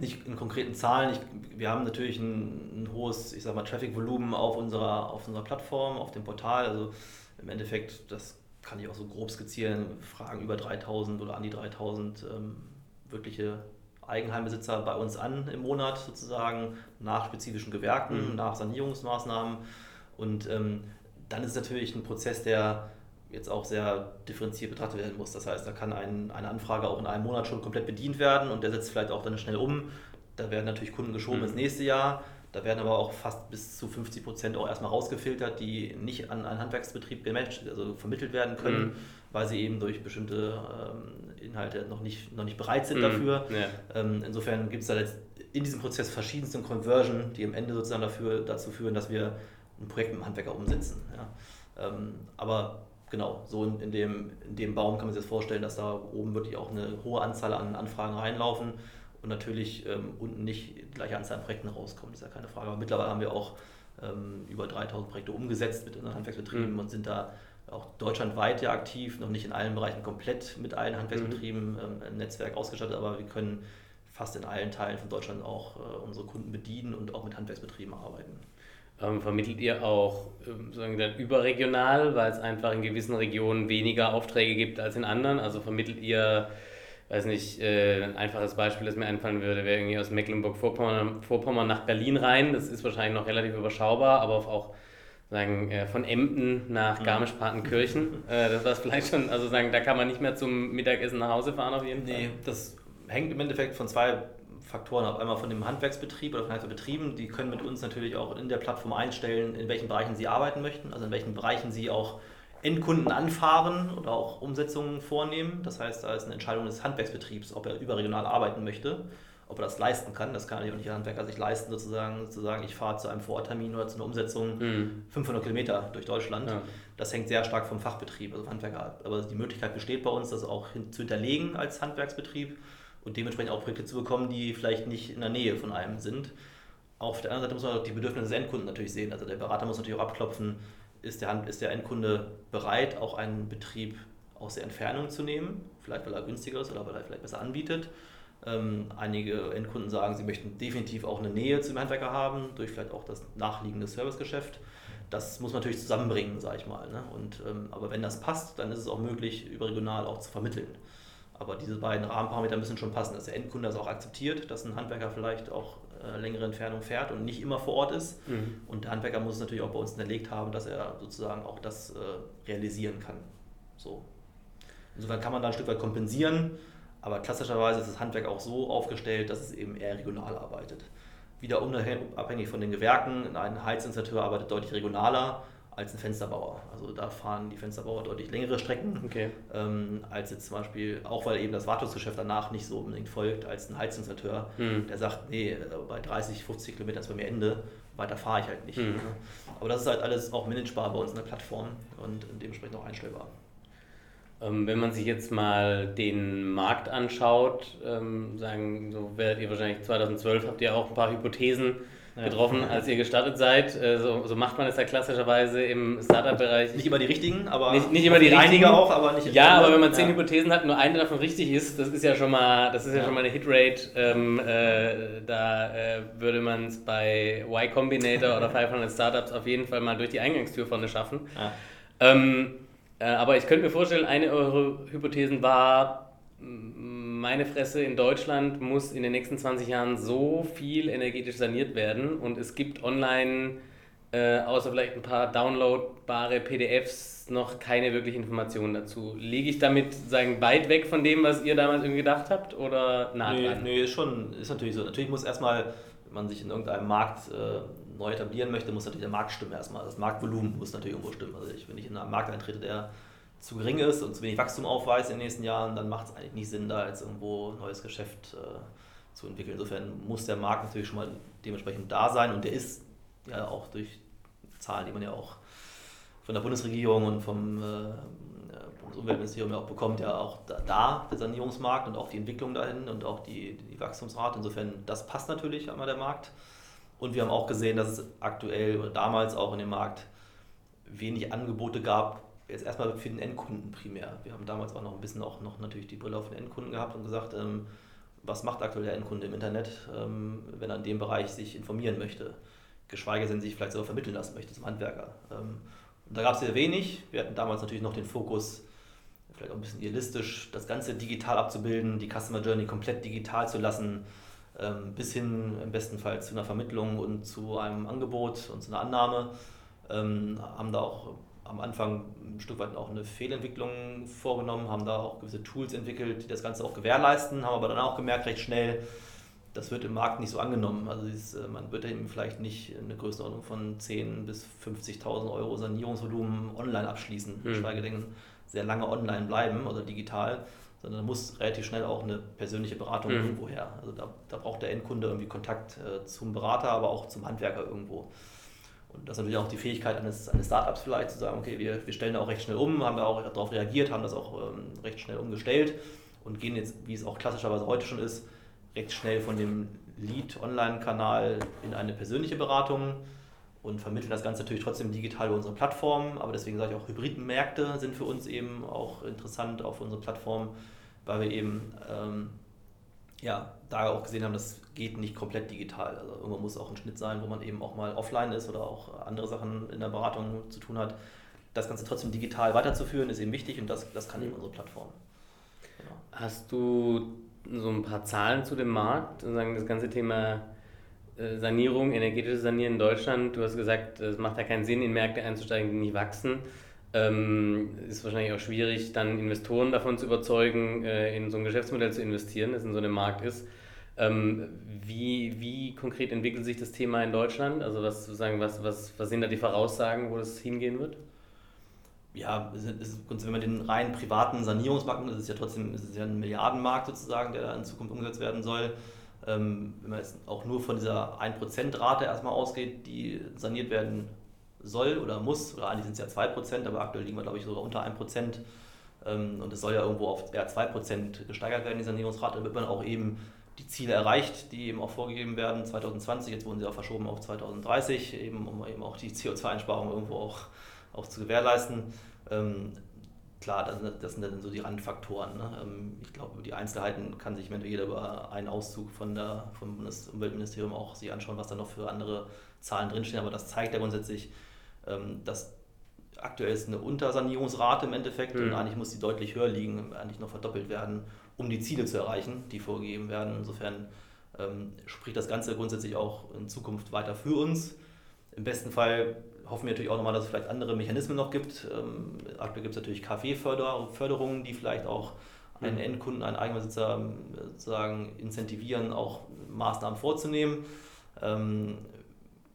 nicht in konkreten Zahlen. Ich, wir haben natürlich ein, ein hohes, ich sag mal, Traffic-Volumen auf unserer, auf unserer Plattform, auf dem Portal. Also im Endeffekt, das kann ich auch so grob skizzieren, fragen über 3000 oder an die 3000 ähm, wirkliche Eigenheimbesitzer bei uns an im Monat sozusagen, nach spezifischen Gewerken, mhm. nach Sanierungsmaßnahmen. Und ähm, dann ist es natürlich ein Prozess, der jetzt auch sehr differenziert betrachtet werden muss. Das heißt, da kann ein, eine Anfrage auch in einem Monat schon komplett bedient werden und der setzt vielleicht auch dann schnell um. Da werden natürlich Kunden geschoben mhm. ins nächste Jahr. Da werden aber auch fast bis zu 50 Prozent auch erstmal rausgefiltert, die nicht an einen Handwerksbetrieb gematcht, also vermittelt werden können, mhm. Weil sie eben durch bestimmte ähm, Inhalte noch nicht, noch nicht bereit sind mhm. dafür. Ja. Ähm, insofern gibt es da jetzt in diesem Prozess verschiedenste Conversion, die am Ende sozusagen dafür, dazu führen, dass wir ein Projekt mit dem Handwerker umsetzen. Ja. Ähm, aber genau, so in, in, dem, in dem Baum kann man sich das vorstellen, dass da oben wirklich auch eine hohe Anzahl an Anfragen reinlaufen und natürlich ähm, unten nicht die gleiche Anzahl an Projekten rauskommt, ist ja keine Frage. Aber mittlerweile haben wir auch ähm, über 3000 Projekte umgesetzt mit unseren Handwerksbetrieben mhm. und sind da auch deutschlandweit ja aktiv, noch nicht in allen Bereichen komplett mit allen Handwerksbetrieben mhm. ähm, im Netzwerk ausgestattet, aber wir können fast in allen Teilen von Deutschland auch äh, unsere Kunden bedienen und auch mit Handwerksbetrieben arbeiten. Ähm, vermittelt ihr auch ähm, sagen dann überregional, weil es einfach in gewissen Regionen weniger Aufträge gibt als in anderen? Also vermittelt ihr, weiß nicht, äh, ein einfaches Beispiel, das mir einfallen würde, wäre irgendwie aus Mecklenburg-Vorpommern Vorpommern nach Berlin rein. Das ist wahrscheinlich noch relativ überschaubar, aber auch sagen, äh, von Emden nach mhm. Garmisch-Partenkirchen. Äh, das war vielleicht schon, also sagen, da kann man nicht mehr zum Mittagessen nach Hause fahren auf jeden Fall. Nee, das hängt im Endeffekt von zwei Faktoren ab. Einmal von dem Handwerksbetrieb oder von Betrieben, die können mit uns natürlich auch in der Plattform einstellen, in welchen Bereichen sie arbeiten möchten, also in welchen Bereichen sie auch Endkunden anfahren oder auch Umsetzungen vornehmen. Das heißt, da ist eine Entscheidung des Handwerksbetriebs, ob er überregional arbeiten möchte, ob er das leisten kann. Das kann natürlich auch nicht der Handwerker sich leisten, sozusagen, sozusagen ich fahre zu einem Vororttermin oder zu einer Umsetzung mhm. 500 Kilometer durch Deutschland. Ja. Das hängt sehr stark vom Fachbetrieb, also Handwerker ab. Aber die Möglichkeit besteht bei uns, das auch zu hinterlegen als Handwerksbetrieb und dementsprechend auch Projekte zu bekommen, die vielleicht nicht in der Nähe von einem sind. Auf der anderen Seite muss man auch die Bedürfnisse des Endkunden natürlich sehen. Also der Berater muss natürlich auch abklopfen, ist der, Hand, ist der Endkunde bereit, auch einen Betrieb aus der Entfernung zu nehmen, vielleicht weil er günstiger ist oder weil er vielleicht besser anbietet. Ähm, einige Endkunden sagen, sie möchten definitiv auch eine Nähe zum Handwerker haben, durch vielleicht auch das nachliegende Servicegeschäft. Das muss man natürlich zusammenbringen, sage ich mal. Ne? Und, ähm, aber wenn das passt, dann ist es auch möglich, überregional auch zu vermitteln. Aber diese beiden Rahmenparameter müssen schon passen, dass der Endkunde das auch akzeptiert, dass ein Handwerker vielleicht auch äh, längere Entfernung fährt und nicht immer vor Ort ist. Mhm. Und der Handwerker muss es natürlich auch bei uns hinterlegt haben, dass er sozusagen auch das äh, realisieren kann. So. Insofern kann man da ein Stück weit kompensieren, aber klassischerweise ist das Handwerk auch so aufgestellt, dass es eben eher regional arbeitet. Wieder unabhängig von den Gewerken, ein Heizinstallateur arbeitet deutlich regionaler als ein Fensterbauer. Also da fahren die Fensterbauer deutlich längere Strecken, okay. ähm, als jetzt zum Beispiel, auch weil eben das Wartungsgeschäft danach nicht so unbedingt folgt, als ein Heizinstallateur, mhm. der sagt, nee, bei 30, 50 Kilometern ist bei mir Ende, weiter fahre ich halt nicht. Mhm. Aber das ist halt alles auch managebar bei uns in der Plattform und dementsprechend auch einstellbar. Ähm, wenn man sich jetzt mal den Markt anschaut, ähm, sagen, so werdet ihr wahrscheinlich 2012 habt ihr auch ein paar Hypothesen getroffen, als ihr gestartet seid. Äh, so, so macht man es ja klassischerweise im Startup-Bereich. Nicht immer die richtigen, aber nicht, nicht immer die richtigen. auch, aber nicht. Ja, aber wenn man zehn ja. Hypothesen hat, nur eine davon richtig ist, das ist ja schon mal, das ist ja, ja schon mal eine Hitrate. Ähm, äh, da äh, würde man es bei Y Combinator oder 500 Startups auf jeden Fall mal durch die Eingangstür vorne schaffen. Ja. Ähm, äh, aber ich könnte mir vorstellen, eine eurer Hypothesen war meine Fresse, in Deutschland muss in den nächsten 20 Jahren so viel energetisch saniert werden und es gibt online, äh, außer vielleicht ein paar downloadbare PDFs, noch keine wirkliche Informationen dazu. Liege ich damit sagen, weit weg von dem, was ihr damals irgendwie gedacht habt oder nah nee, dran? Nee, ist schon, ist natürlich so. Natürlich muss erstmal, wenn man sich in irgendeinem Markt äh, neu etablieren möchte, muss natürlich der Markt stimmen erstmal. Das Marktvolumen muss natürlich irgendwo stimmen. Also ich, wenn ich in einen Markt eintrete, der zu gering ist und zu wenig Wachstum aufweist in den nächsten Jahren, dann macht es eigentlich nicht Sinn, da jetzt irgendwo ein neues Geschäft äh, zu entwickeln. Insofern muss der Markt natürlich schon mal dementsprechend da sein und der ist ja auch durch Zahlen, die man ja auch von der Bundesregierung und vom äh, Bundesumweltministerium ja auch bekommt, ja auch da, der Sanierungsmarkt und auch die Entwicklung dahin und auch die, die Wachstumsrate. Insofern, das passt natürlich einmal der Markt. Und wir haben auch gesehen, dass es aktuell oder damals auch in dem Markt wenig Angebote gab, jetzt erstmal für den Endkunden primär. Wir haben damals auch noch ein bisschen auch noch natürlich die Brille auf den Endkunden gehabt und gesagt, ähm, was macht aktuell der Endkunde im Internet, ähm, wenn er in dem Bereich sich informieren möchte, geschweige denn sich vielleicht sogar vermitteln lassen möchte zum Handwerker. Ähm, da gab es sehr wenig. Wir hatten damals natürlich noch den Fokus, vielleicht auch ein bisschen idealistisch, das Ganze digital abzubilden, die Customer Journey komplett digital zu lassen, bis hin im besten Fall zu einer Vermittlung und zu einem Angebot und zu einer Annahme. Ähm, haben da auch am Anfang ein Stück weit auch eine Fehlentwicklung vorgenommen, haben da auch gewisse Tools entwickelt, die das Ganze auch gewährleisten, haben aber dann auch gemerkt, recht schnell, das wird im Markt nicht so angenommen. Also ist, äh, man wird eben vielleicht nicht eine Größenordnung von 10.000 bis 50.000 Euro Sanierungsvolumen online abschließen, mhm. geschweige denn sehr lange online bleiben oder digital, sondern da muss relativ schnell auch eine persönliche Beratung mhm. irgendwo her. Also da, da braucht der Endkunde irgendwie Kontakt äh, zum Berater, aber auch zum Handwerker irgendwo. Und das ist natürlich auch die Fähigkeit eines, eines Startups vielleicht zu sagen, okay, wir, wir stellen da auch recht schnell um, haben da auch darauf reagiert, haben das auch ähm, recht schnell umgestellt und gehen jetzt, wie es auch klassischerweise heute schon ist, recht schnell von dem Lead-Online-Kanal in eine persönliche Beratung und vermitteln das Ganze natürlich trotzdem digital über unsere Plattform. Aber deswegen sage ich auch, Hybridmärkte sind für uns eben auch interessant auf unserer Plattform, weil wir eben ähm, ja, da auch gesehen haben, das geht nicht komplett digital. Also irgendwann muss auch ein Schnitt sein, wo man eben auch mal offline ist oder auch andere Sachen in der Beratung zu tun hat. Das Ganze trotzdem digital weiterzuführen, ist eben wichtig und das, das kann eben unsere Plattform. Genau. Hast du so ein paar Zahlen zu dem Markt, sagen das ganze Thema Sanierung, energetische Sanieren in Deutschland? Du hast gesagt, es macht ja keinen Sinn, in Märkte einzusteigen, die nicht wachsen. Ähm, ist wahrscheinlich auch schwierig, dann Investoren davon zu überzeugen, äh, in so ein Geschäftsmodell zu investieren, das in so einem Markt ist. Ähm, wie, wie konkret entwickelt sich das Thema in Deutschland? Also was, sozusagen, was, was, was sind da die Voraussagen, wo das hingehen wird? Ja, wenn man den rein privaten Sanierungsmarkt, das ist ja trotzdem ist ja ein Milliardenmarkt sozusagen, der in Zukunft umgesetzt werden soll. Ähm, wenn man jetzt auch nur von dieser 1%-Rate erstmal ausgeht, die saniert werden soll oder muss, oder eigentlich sind es ja 2%, aber aktuell liegen wir, glaube ich, sogar unter 1%. Ähm, und es soll ja irgendwo auf eher 2% gesteigert werden, die Sanierungsrate, damit man auch eben die Ziele erreicht, die eben auch vorgegeben werden 2020. Jetzt wurden sie auch verschoben auf 2030, eben, um eben auch die CO2-Einsparung irgendwo auch, auch zu gewährleisten. Klar, das, das, sind dann so die Randfaktoren. Ne? Ähm, ich glaube, über die Einzelheiten kann sich jeder über einen Auszug von der, vom Bundesumweltministerium auch sich anschauen, was da noch für andere Zahlen drinstehen. Aber das zeigt ja grundsätzlich, ähm, dass aktuell ist eine Untersanierungsrate im Endeffekt mhm. und eigentlich muss die deutlich höher liegen, eigentlich noch verdoppelt werden, um die Ziele zu erreichen, die vorgegeben werden. Insofern ähm, spricht das Ganze grundsätzlich auch in Zukunft weiter für uns. Im besten Fall hoffen wir natürlich auch nochmal, dass es vielleicht andere Mechanismen noch gibt. Ähm, aktuell gibt es natürlich KfW-Förderungen, die vielleicht auch einen mhm. Endkunden, einen Eigenbesitzer ähm, sozusagen incentivieren, auch Maßnahmen vorzunehmen. Ähm,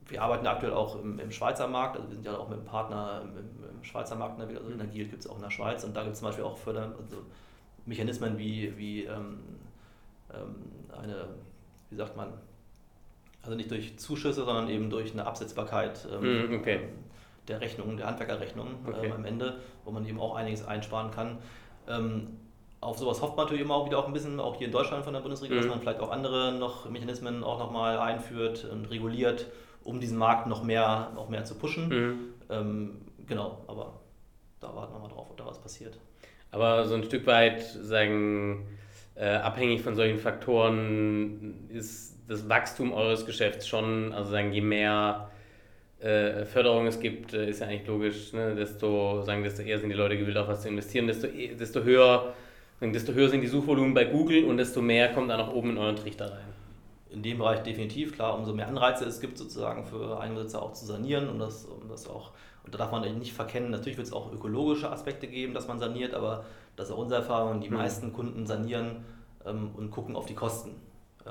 wir arbeiten aktuell auch im, im, Schweizer Markt, also wir sind ja auch mit einem Partner im, im Schweizer Markt, also mhm. Energie gibt es auch in der Schweiz und da gibt es zum Beispiel auch Förder, also Mechanismen wie, wie ähm, ähm, eine, wie sagt man, also nicht durch Zuschüsse, sondern eben durch eine Absetzbarkeit ähm, okay. der Rechnung, der Handwerkerrechnung okay. ähm, am Ende, wo man eben auch einiges einsparen kann. Ähm, auf sowas hofft man natürlich immer auch wieder auch ein bisschen, auch hier in Deutschland von der Bundesregierung, mhm. dass man vielleicht auch andere noch Mechanismen auch nochmal einführt und reguliert, um diesen Markt noch mehr, noch mehr zu pushen. Mhm. Ähm, genau, aber da warten wir mal drauf, ob da was passiert. Aber so ein Stück weit sagen, äh, abhängig von solchen Faktoren ist das Wachstum eures Geschäfts schon, also sagen, je mehr äh, Förderung es gibt, äh, ist ja eigentlich logisch, ne? desto, sagen, desto eher sind die Leute gewillt, auf was zu investieren, desto, e, desto, höher, desto höher sind die Suchvolumen bei Google und desto mehr kommt da nach oben in euren Trichter rein. In dem Bereich definitiv, klar, umso mehr Anreize es gibt, sozusagen für Einbesitzer auch zu sanieren und das, um das auch, und da darf man nicht verkennen, natürlich wird es auch ökologische Aspekte geben, dass man saniert, aber das ist auch unsere Erfahrung, die mhm. meisten Kunden sanieren ähm, und gucken auf die Kosten.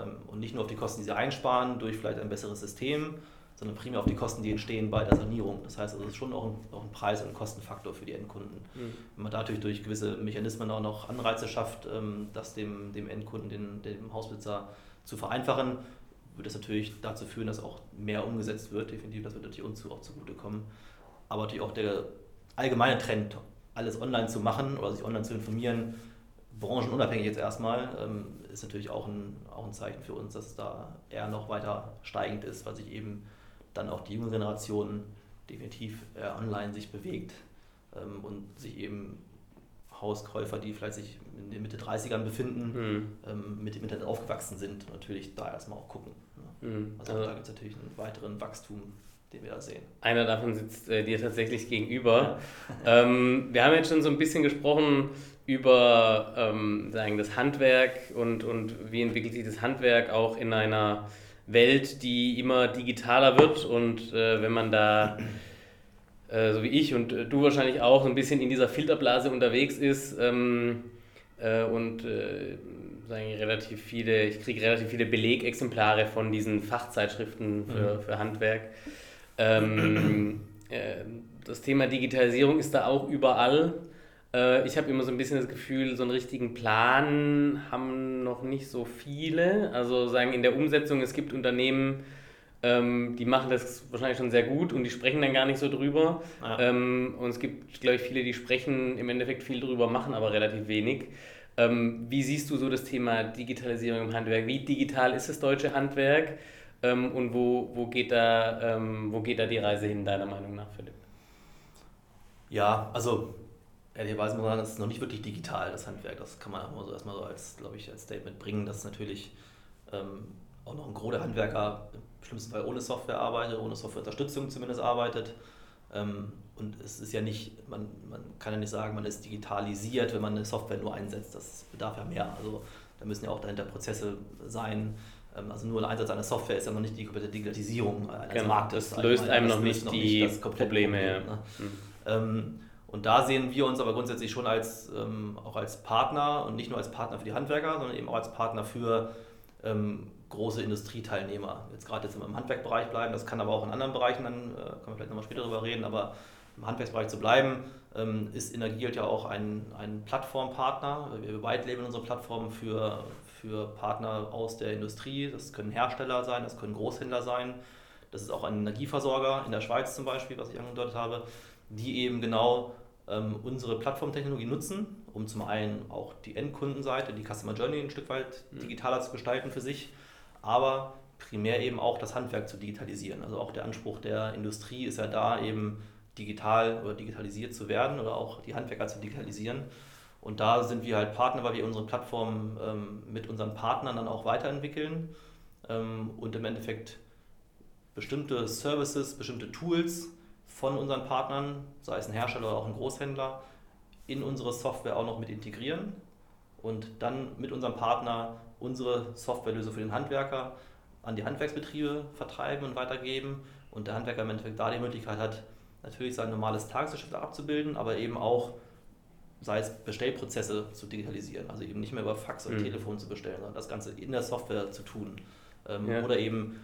Ähm, und nicht nur auf die Kosten, die sie einsparen durch vielleicht ein besseres System, sondern primär auf die Kosten, die entstehen bei der Sanierung. Das heißt, also es ist schon auch ein, auch ein Preis- und Kostenfaktor für die Endkunden. Mhm. Wenn man natürlich durch gewisse Mechanismen auch noch Anreize schafft, ähm, das dem, dem Endkunden, dem, dem Hausbesitzer zu vereinfachen, wird das natürlich dazu führen, dass auch mehr umgesetzt wird. Definitiv, das wird natürlich uns auch zugutekommen. Aber natürlich auch der allgemeine Trend, alles online zu machen oder sich online zu informieren, branchenunabhängig jetzt erstmal, ähm, ist natürlich auch ein, auch ein Zeichen für uns, dass da eher noch weiter steigend ist, weil sich eben dann auch die junge Generation definitiv äh, online sich bewegt ähm, und sich eben Hauskäufer, die vielleicht sich in den Mitte 30ern befinden, mhm. ähm, mit dem Internet aufgewachsen sind, natürlich da erstmal auch gucken. Ne? Mhm. Also, also, da gibt es natürlich einen weiteren Wachstum, den wir da sehen. Einer davon sitzt äh, dir tatsächlich gegenüber. Ja. ähm, wir haben jetzt schon so ein bisschen gesprochen über ähm, sagen, das Handwerk und, und wie entwickelt sich das Handwerk auch in einer Welt, die immer digitaler wird und äh, wenn man da äh, so wie ich und äh, du wahrscheinlich auch so ein bisschen in dieser Filterblase unterwegs ist ähm, äh, und äh, sagen relativ viele, ich kriege relativ viele Belegexemplare von diesen Fachzeitschriften für, mhm. für Handwerk. Ähm, äh, das Thema Digitalisierung ist da auch überall. Äh, ich habe immer so ein bisschen das Gefühl, so einen richtigen Plan haben noch nicht so viele. Also sagen in der Umsetzung, es gibt Unternehmen, ähm, die machen das wahrscheinlich schon sehr gut und die sprechen dann gar nicht so drüber. Ja. Ähm, und es gibt, glaube ich, viele, die sprechen im Endeffekt viel drüber, machen aber relativ wenig. Ähm, wie siehst du so das Thema Digitalisierung im Handwerk? Wie digital ist das deutsche Handwerk? Und wo, wo, geht da, wo geht da die Reise hin, deiner Meinung nach, Philipp? Ja, also ehrlicherweise muss man sagen, es ist noch nicht wirklich digital, das Handwerk. Das kann man auch mal so erstmal so als, glaube ich, als Statement bringen, dass natürlich ähm, auch noch ein Gros der Handwerker im schlimmsten Fall ohne Software arbeitet, ohne Softwareunterstützung zumindest arbeitet. Ähm, und es ist ja nicht, man, man kann ja nicht sagen, man ist digitalisiert, wenn man eine Software nur einsetzt. Das bedarf ja mehr. Also da müssen ja auch dahinter Prozesse sein. Ähm, also nur der Einsatz einer Software ist ja noch nicht die komplette Digitalisierung eines genau, Marktes. Das löst einem noch nicht die Probleme. Problem, ne? mhm. ähm, Und da sehen wir uns aber grundsätzlich schon als, ähm, auch als Partner und nicht nur als Partner für die Handwerker, sondern eben auch als Partner für ähm, große Industrieteilnehmer. Jetzt gerade jetzt im Handwerkbereich bleiben, das kann aber auch in anderen Bereichen, dann äh, können wir vielleicht nochmal später darüber reden, aber im Handwerksbereich zu bleiben, ähm, ist Energielt ja auch ein, ein Plattformpartner. Wir whitelabeln unsere Plattform für, für Partner aus der Industrie. Das können Hersteller sein, das können Großhändler sein. Das ist auch ein Energieversorger in der Schweiz zum Beispiel, was ich angedeutet habe, die eben genau ähm, unsere Plattformtechnologie nutzen, um zum einen auch die Endkundenseite, die Customer Journey ein Stück weit mhm. digitaler zu gestalten für sich, aber primär eben auch das Handwerk zu digitalisieren. Also auch der Anspruch der Industrie ist ja da eben digital oder digitalisiert zu werden oder auch die Handwerker zu digitalisieren. Und da sind wir halt Partner, weil wir unsere Plattform ähm, mit unseren Partnern dann auch weiterentwickeln ähm, und im Endeffekt bestimmte Services, bestimmte Tools von unseren Partnern, sei es ein Hersteller oder auch ein Großhändler, in unsere Software auch noch mit integrieren und dann mit unserem Partner unsere Softwarelösung für den Handwerker an die Handwerksbetriebe vertreiben und weitergeben und der Handwerker im Endeffekt da die Möglichkeit hat, natürlich sein normales Tagesgeschäft abzubilden, aber eben auch, sei es Bestellprozesse zu digitalisieren, also eben nicht mehr über Fax und mhm. Telefon zu bestellen, sondern das Ganze in der Software zu tun. Ähm, ja. Oder eben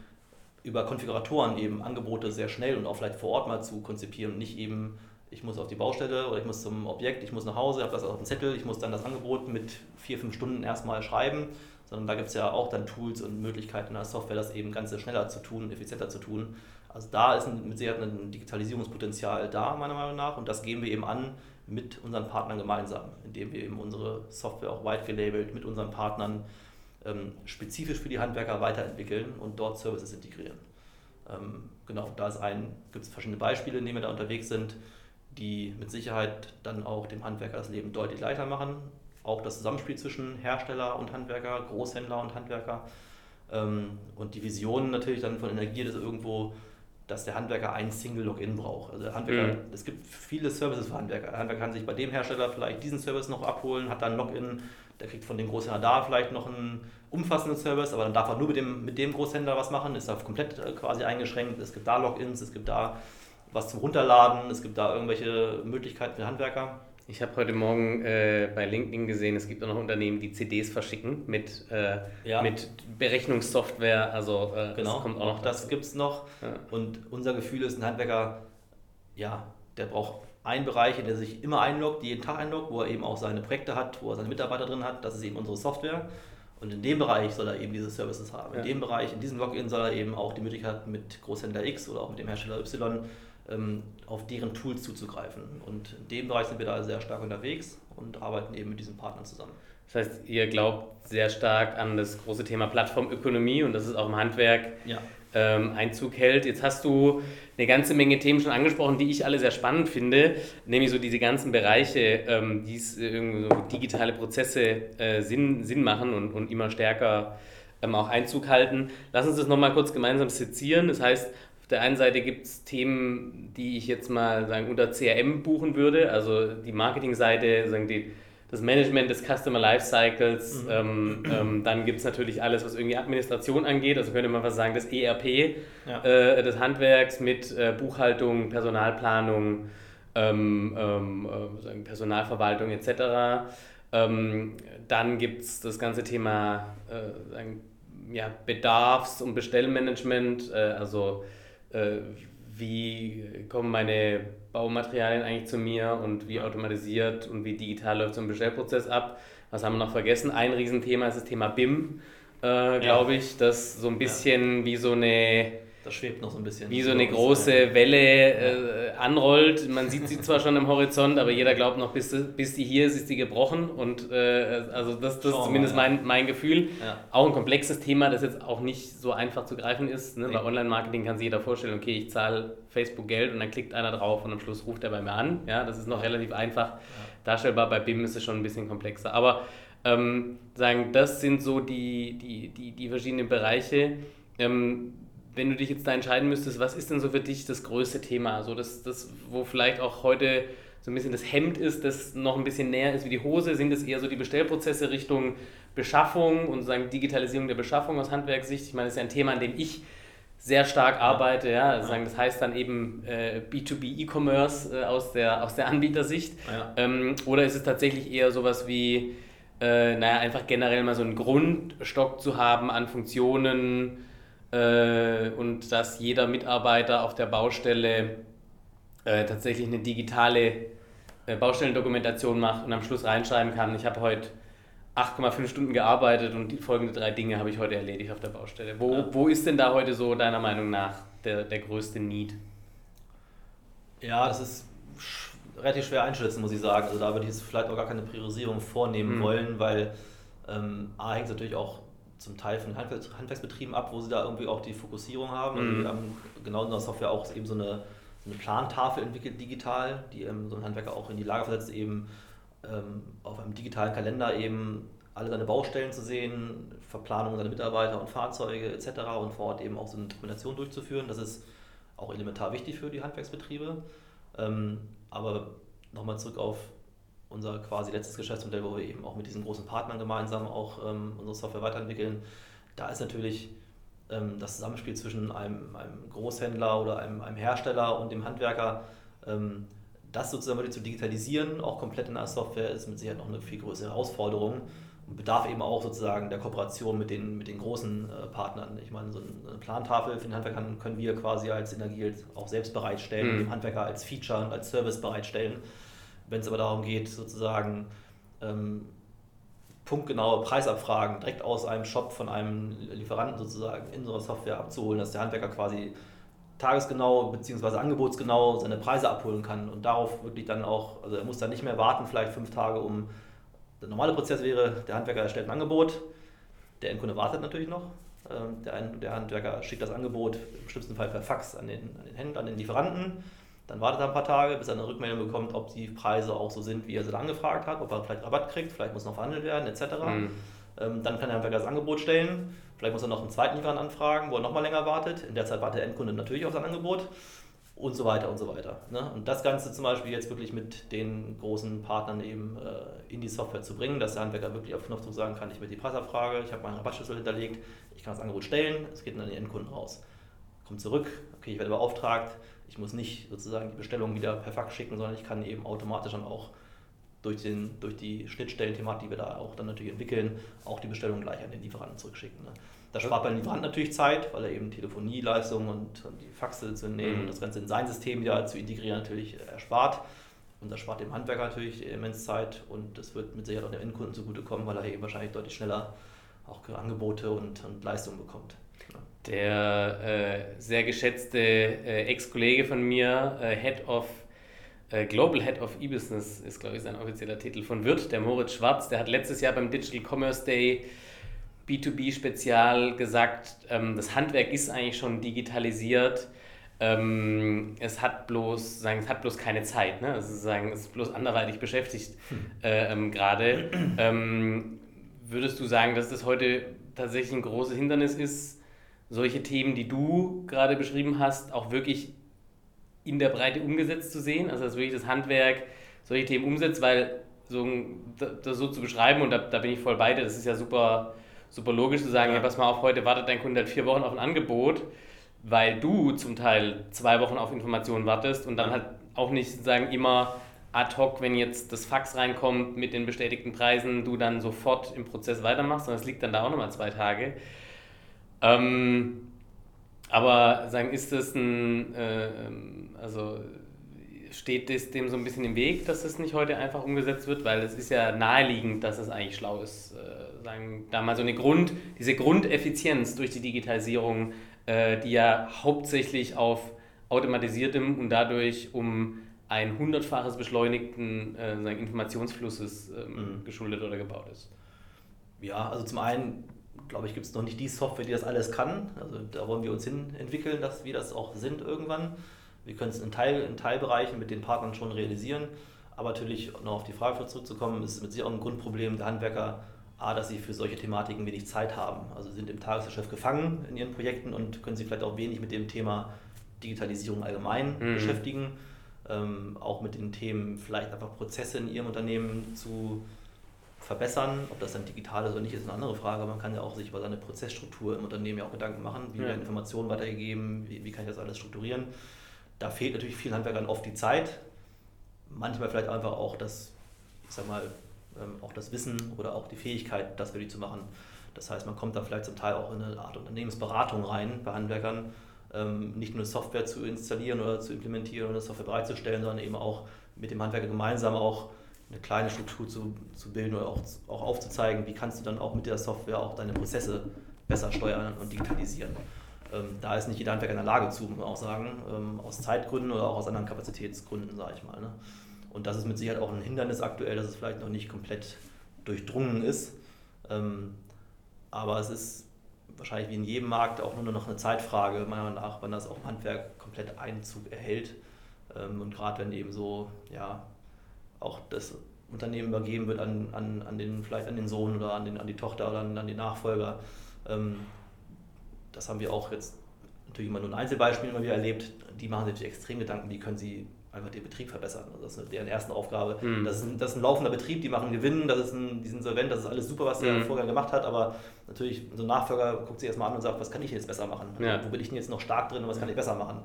über Konfiguratoren eben Angebote sehr schnell und auch vielleicht vor Ort mal zu konzipieren und nicht eben, ich muss auf die Baustelle oder ich muss zum Objekt, ich muss nach Hause, habe das auf dem Zettel, ich muss dann das Angebot mit vier, fünf Stunden erstmal schreiben, sondern da gibt es ja auch dann Tools und Möglichkeiten in der Software, das eben ganz schneller zu tun, effizienter zu tun. Also da ist mit Sicherheit ein Digitalisierungspotenzial da, meiner Meinung nach, und das geben wir eben an mit unseren Partnern gemeinsam, indem wir eben unsere Software auch white gelabelt mit unseren Partnern ähm, spezifisch für die Handwerker weiterentwickeln und dort Services integrieren. Ähm, genau, da gibt es verschiedene Beispiele, in denen wir da unterwegs sind, die mit Sicherheit dann auch dem Handwerker das Leben deutlich leichter machen. Auch das Zusammenspiel zwischen Hersteller und Handwerker, Großhändler und Handwerker. Ähm, und die Vision natürlich dann von Energie, dass irgendwo dass der Handwerker ein Single-Login braucht. Also der Handwerker, mhm. es gibt viele Services für Handwerker. Der Handwerker kann sich bei dem Hersteller vielleicht diesen Service noch abholen, hat dann Login, der kriegt von dem Großhändler da vielleicht noch einen umfassenden Service, aber dann darf er nur mit dem, mit dem Großhändler was machen, ist da komplett äh, quasi eingeschränkt. Es gibt da Logins, es gibt da was zum Runterladen, es gibt da irgendwelche Möglichkeiten für Handwerker. Ich habe heute Morgen äh, bei LinkedIn gesehen, es gibt auch noch Unternehmen, die CDs verschicken mit, äh, ja. mit Berechnungssoftware. Also äh, genau, das kommt auch noch. Das gibt es noch. Ja. Und unser Gefühl ist, ein Handwerker, ja, der braucht einen Bereich, in der sich immer einloggt, jeden Tag einloggt, wo er eben auch seine Projekte hat, wo er seine Mitarbeiter drin hat. Das ist eben unsere Software. Und in dem Bereich soll er eben diese Services haben. Ja. In dem Bereich, in diesem Login soll er eben auch die Möglichkeit mit Großhändler X oder auch mit dem Hersteller Y ähm, auf deren Tools zuzugreifen. Und in dem Bereich sind wir da sehr stark unterwegs und arbeiten eben mit diesen Partnern zusammen. Das heißt, ihr glaubt sehr stark an das große Thema Plattformökonomie und dass es auch im Handwerk ja. Ähm, Einzug hält. Jetzt hast du eine ganze Menge Themen schon angesprochen, die ich alle sehr spannend finde, nämlich so diese ganzen Bereiche, ähm, die irgendwie so digitale Prozesse äh, Sinn, Sinn machen und, und immer stärker ähm, auch Einzug halten. Lass uns das nochmal kurz gemeinsam sezieren. Das heißt, der einen Seite gibt es Themen, die ich jetzt mal sagen, unter CRM buchen würde, also die Marketingseite, sagen die, das Management des Customer Lifecycles. Mhm. Ähm, ähm, dann gibt es natürlich alles, was irgendwie Administration angeht. Also könnte man was sagen, das ERP ja. äh, des Handwerks mit äh, Buchhaltung, Personalplanung, ähm, ähm äh, Personalverwaltung etc. Ähm, dann gibt es das ganze Thema äh, sagen, ja, Bedarfs- und Bestellmanagement, äh, also äh, wie kommen meine Baumaterialien eigentlich zu mir und wie automatisiert und wie digital läuft so ein Bestellprozess ab. Was haben wir noch vergessen? Ein Riesenthema ist das Thema BIM, äh, glaube ja. ich, das so ein bisschen ja. wie so eine das schwebt noch so ein bisschen. Wie so eine große Welle äh, anrollt. Man sieht sie zwar schon am Horizont, aber jeder glaubt noch, bis, bis die hier ist, ist die gebrochen. Und äh, also das, das ist zumindest mal, ja. mein, mein Gefühl. Ja. Auch ein komplexes Thema, das jetzt auch nicht so einfach zu greifen ist. Ne? Bei Online-Marketing kann sich jeder vorstellen, okay, ich zahle Facebook Geld und dann klickt einer drauf und am Schluss ruft er bei mir an. Ja, das ist noch relativ einfach ja. darstellbar. Bei BIM ist es schon ein bisschen komplexer. Aber ähm, sagen, das sind so die, die, die, die verschiedenen Bereiche. Ähm, wenn du dich jetzt da entscheiden müsstest, was ist denn so für dich das größte Thema? So das, das, wo vielleicht auch heute so ein bisschen das Hemd ist, das noch ein bisschen näher ist wie die Hose? Sind es eher so die Bestellprozesse Richtung Beschaffung und sagen Digitalisierung der Beschaffung aus Handwerkssicht? Ich meine, das ist ja ein Thema, an dem ich sehr stark arbeite. Ja, ja. das heißt dann eben äh, B2B E-Commerce äh, aus, der, aus der Anbietersicht. Ja. Ähm, oder ist es tatsächlich eher sowas wie, äh, naja, einfach generell mal so einen Grundstock zu haben an Funktionen äh, und dass jeder Mitarbeiter auf der Baustelle äh, tatsächlich eine digitale äh, Baustellendokumentation macht und am Schluss reinschreiben kann, ich habe heute 8,5 Stunden gearbeitet und die folgenden drei Dinge habe ich heute erledigt auf der Baustelle. Wo, ja. wo ist denn da heute so deiner Meinung nach der, der größte Need? Ja, das ist relativ schwer einschätzen, muss ich sagen. Also da würde ich jetzt vielleicht auch gar keine Priorisierung vornehmen mhm. wollen, weil ähm, A hängt es natürlich auch zum Teil von Handwerksbetrieben ab, wo sie da irgendwie auch die Fokussierung haben. Also mhm. wir haben genau in der Software auch eben so eine, so eine Plantafel entwickelt digital, die ähm, so ein Handwerker auch in die Lage versetzt, eben ähm, auf einem digitalen Kalender eben alle seine Baustellen zu sehen, Verplanung seiner Mitarbeiter und Fahrzeuge etc. und vor Ort eben auch so eine Dokumentation durchzuführen. Das ist auch elementar wichtig für die Handwerksbetriebe. Ähm, aber nochmal zurück auf unser quasi letztes Geschäftsmodell, wo wir eben auch mit diesen großen Partnern gemeinsam auch ähm, unsere Software weiterentwickeln. Da ist natürlich ähm, das Zusammenspiel zwischen einem, einem Großhändler oder einem, einem, Hersteller und dem Handwerker ähm, das sozusagen zu digitalisieren, auch komplett in der Software, ist mit Sicherheit noch eine viel größere Herausforderung und bedarf eben auch sozusagen der Kooperation mit den, mit den großen äh, Partnern. Ich meine, so eine Plantafel für den Handwerker können wir quasi als Energie auch selbst bereitstellen, mhm. dem Handwerker als Feature und als Service bereitstellen. Wenn es aber darum geht, sozusagen ähm, punktgenaue Preisabfragen direkt aus einem Shop von einem Lieferanten sozusagen in unserer Software abzuholen, dass der Handwerker quasi tagesgenau bzw. angebotsgenau seine Preise abholen kann und darauf wirklich dann auch, also er muss dann nicht mehr warten, vielleicht fünf Tage, um der normale Prozess wäre, der Handwerker erstellt ein Angebot, der Endkunde wartet natürlich noch, ähm, der, der Handwerker schickt das Angebot im schlimmsten Fall per Fax an den, an den Händler, an den Lieferanten, dann wartet er ein paar Tage, bis er eine Rückmeldung bekommt, ob die Preise auch so sind, wie er sie angefragt hat, ob er vielleicht Rabatt kriegt, vielleicht muss noch verhandelt werden, etc. Mhm. Ähm, dann kann der Handwerker das Angebot stellen. Vielleicht muss er noch einen zweiten Lieferanten anfragen, wo er noch mal länger wartet. In der Zeit wartet der Endkunde natürlich auf sein Angebot und so weiter und so weiter. Ne? Und das Ganze zum Beispiel jetzt wirklich mit den großen Partnern eben äh, in die Software zu bringen, dass der Handwerker wirklich auf Knopfdruck sagen kann, ich will die Preisabfrage, ich habe meinen Rabattschlüssel hinterlegt, ich kann das Angebot stellen, es geht dann an den Endkunden raus. Kommt zurück, okay, ich werde beauftragt, ich muss nicht sozusagen die Bestellung wieder per Fax schicken, sondern ich kann eben automatisch dann auch durch, den, durch die Schnittstellenthematik, die wir da auch dann natürlich entwickeln, auch die Bestellung gleich an den Lieferanten zurückschicken. Ne? Das spart beim Lieferanten natürlich Zeit, weil er eben Telefonieleistungen und, und die Faxe zu nehmen mhm. und das Ganze in sein System wieder zu integrieren natürlich erspart. Und das spart dem Handwerker natürlich immens Zeit und das wird mit Sicherheit auch dem Endkunden zugutekommen, weil er eben wahrscheinlich deutlich schneller auch Angebote und, und Leistungen bekommt. Der äh, sehr geschätzte äh, Ex-Kollege von mir, äh, Head of äh, Global Head of E-Business ist, glaube ich, sein offizieller Titel von Wirt, der Moritz Schwarz, der hat letztes Jahr beim Digital Commerce Day B2B-Spezial gesagt, ähm, das Handwerk ist eigentlich schon digitalisiert. Ähm, es hat bloß, sagen, es hat bloß keine Zeit, ne? Also sagen, es ist bloß anderweitig beschäftigt hm. äh, ähm, gerade. Ähm, würdest du sagen, dass das heute tatsächlich ein großes Hindernis ist, solche Themen, die du gerade beschrieben hast, auch wirklich in der Breite umgesetzt zu sehen, also dass wirklich das Handwerk solche Themen umsetzt, weil so, das so zu beschreiben, und da, da bin ich voll bei dir, das ist ja super, super logisch zu sagen, ja. ja, pass mal auf, heute wartet dein Kunde halt vier Wochen auf ein Angebot, weil du zum Teil zwei Wochen auf Informationen wartest und dann halt auch nicht sozusagen immer ad hoc, wenn jetzt das Fax reinkommt mit den bestätigten Preisen, du dann sofort im Prozess weitermachst, sondern es liegt dann da auch nochmal zwei Tage. Ähm, aber sagen, ist das ein, äh, ähm, also steht das dem so ein bisschen im Weg, dass es nicht heute einfach umgesetzt wird? Weil es ist ja naheliegend, dass es eigentlich schlau ist, äh, sagen, da mal so eine Grund, diese Grundeffizienz durch die Digitalisierung, äh, die ja hauptsächlich auf automatisiertem und dadurch um ein hundertfaches beschleunigten äh, Informationsflusses ähm, mhm. geschuldet oder gebaut ist. Ja, also zum einen glaube ich, gibt es noch nicht die Software, die das alles kann. Also da wollen wir uns hin entwickeln, dass wir das auch sind irgendwann. Wir können es in, Teil, in Teilbereichen mit den Partnern schon realisieren. Aber natürlich noch auf die Frage zurückzukommen, ist mit Sicherheit auch ein Grundproblem der Handwerker, A, dass sie für solche Thematiken wenig Zeit haben. Also sind im Tagesgeschäft gefangen in ihren Projekten und können sich vielleicht auch wenig mit dem Thema Digitalisierung allgemein mhm. beschäftigen. Ähm, auch mit den Themen vielleicht einfach Prozesse in ihrem Unternehmen zu verbessern. Ob das dann digital ist oder nicht, ist eine andere Frage. Man kann ja auch sich über seine Prozessstruktur im Unternehmen ja auch Gedanken machen. Wie ja. werden Informationen weitergegeben? Wie, wie kann ich das alles strukturieren? Da fehlt natürlich vielen Handwerkern oft die Zeit. Manchmal vielleicht einfach auch das, ich sag mal, ähm, auch das Wissen oder auch die Fähigkeit, das wirklich zu machen. Das heißt, man kommt da vielleicht zum Teil auch in eine Art Unternehmensberatung rein bei Handwerkern, ähm, nicht nur Software zu installieren oder zu implementieren oder Software bereitzustellen, sondern eben auch mit dem Handwerker gemeinsam auch eine kleine Struktur zu, zu bilden oder auch, auch aufzuzeigen, wie kannst du dann auch mit der Software auch deine Prozesse besser steuern und digitalisieren. Ähm, da ist nicht jeder Handwerker in der Lage zu, muss man auch sagen, ähm, aus Zeitgründen oder auch aus anderen Kapazitätsgründen, sage ich mal. Ne? Und das ist mit Sicherheit auch ein Hindernis aktuell, dass es vielleicht noch nicht komplett durchdrungen ist. Ähm, aber es ist wahrscheinlich wie in jedem Markt auch nur noch eine Zeitfrage, meiner Meinung nach, wann das auch im Handwerk komplett Einzug erhält. Ähm, und gerade wenn eben so, ja, auch das Unternehmen übergeben wird an, an, an den, vielleicht an den Sohn oder an, den, an die Tochter oder an, an die Nachfolger. Ähm, das haben wir auch jetzt natürlich immer nur ein Einzelbeispiel immer wieder erlebt. Die machen sich extrem Gedanken, wie können sie einfach den Betrieb verbessern. Also das ist deren erste Aufgabe. Mhm. Das, ist ein, das ist ein laufender Betrieb, die machen Gewinn, das ist ein, die sind solvent, das ist alles super, was der mhm. Vorgänger gemacht hat, aber natürlich, so ein Nachfolger guckt sich erstmal an und sagt, was kann ich jetzt besser machen? Ja. Wo bin ich denn jetzt noch stark drin und was kann ich besser machen?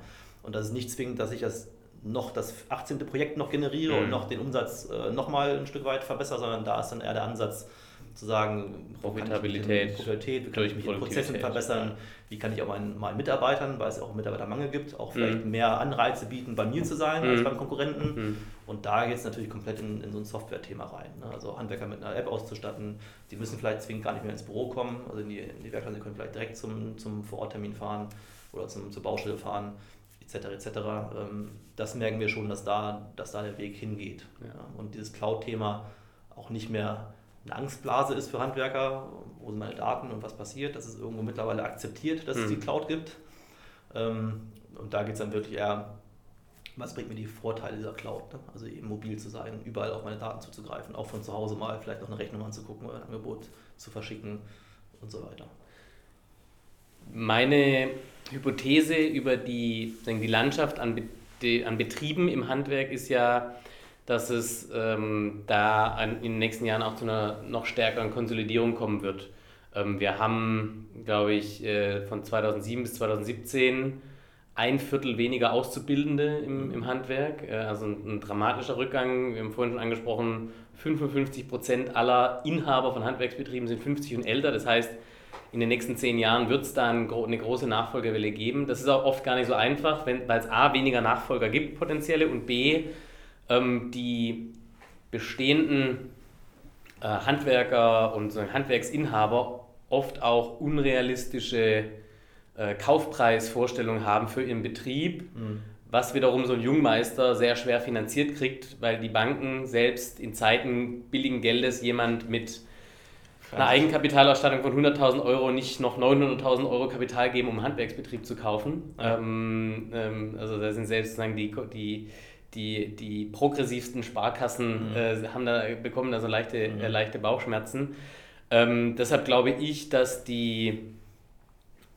Und das ist nicht zwingend, dass ich das noch das 18. Projekt noch generiere mhm. und noch den Umsatz äh, nochmal ein Stück weit verbessere, sondern da ist dann eher der Ansatz, zu sagen, Profitabilität, Profitabilität wie kann ich mich in Prozessen verbessern, wie kann ich auch meinen, meinen Mitarbeitern, weil es auch Mitarbeitermangel gibt, auch vielleicht mhm. mehr Anreize bieten, bei mir zu sein mhm. als beim Konkurrenten. Mhm. Und da geht es natürlich komplett in, in so ein Software-Thema rein. Ne? Also Handwerker mit einer App auszustatten, die müssen vielleicht zwingend gar nicht mehr ins Büro kommen, also in die, in die Werkstatt, sie können vielleicht direkt zum, zum Vororttermin fahren oder zum, zur Baustelle fahren etc. etc. Ähm, das merken wir schon, dass da, dass da der Weg hingeht. Ja. Und dieses Cloud-Thema auch nicht mehr eine Angstblase ist für Handwerker, wo sind meine Daten und was passiert. Das ist irgendwo mittlerweile akzeptiert, dass mhm. es die Cloud gibt. Ähm, und da geht es dann wirklich eher, was bringt mir die Vorteile dieser Cloud? Ne? Also eben mobil zu sein, überall auf meine Daten zuzugreifen, auch von zu Hause mal vielleicht noch eine Rechnung anzugucken oder ein Angebot zu verschicken und so weiter. Meine Hypothese über die, die Landschaft an, an Betrieben im Handwerk ist ja, dass es ähm, da an, in den nächsten Jahren auch zu einer noch stärkeren Konsolidierung kommen wird. Ähm, wir haben, glaube ich, äh, von 2007 bis 2017 ein Viertel weniger Auszubildende im, im Handwerk, äh, also ein, ein, dramatischer Rückgang. Wir haben vorhin schon angesprochen, 55 Prozent aller Inhaber von Handwerksbetrieben sind 50 und älter. Das heißt, in den nächsten zehn Jahren wird es da eine große Nachfolgerwelle geben. Das ist auch oft gar nicht so einfach, weil es A, weniger Nachfolger gibt, potenzielle, und B, ähm, die bestehenden äh, Handwerker und so Handwerksinhaber oft auch unrealistische äh, Kaufpreisvorstellungen haben für ihren Betrieb, mhm. was wiederum so ein Jungmeister sehr schwer finanziert kriegt, weil die Banken selbst in Zeiten billigen Geldes jemand mit einer Eigenkapitalausstattung von 100.000 Euro nicht noch 900.000 Euro Kapital geben, um einen Handwerksbetrieb zu kaufen. Ähm, ähm, also da sind selbst sozusagen die, die die, die progressivsten Sparkassen mhm. äh, haben da, bekommen da so leichte, mhm. äh, leichte Bauchschmerzen. Ähm, deshalb glaube ich, dass die,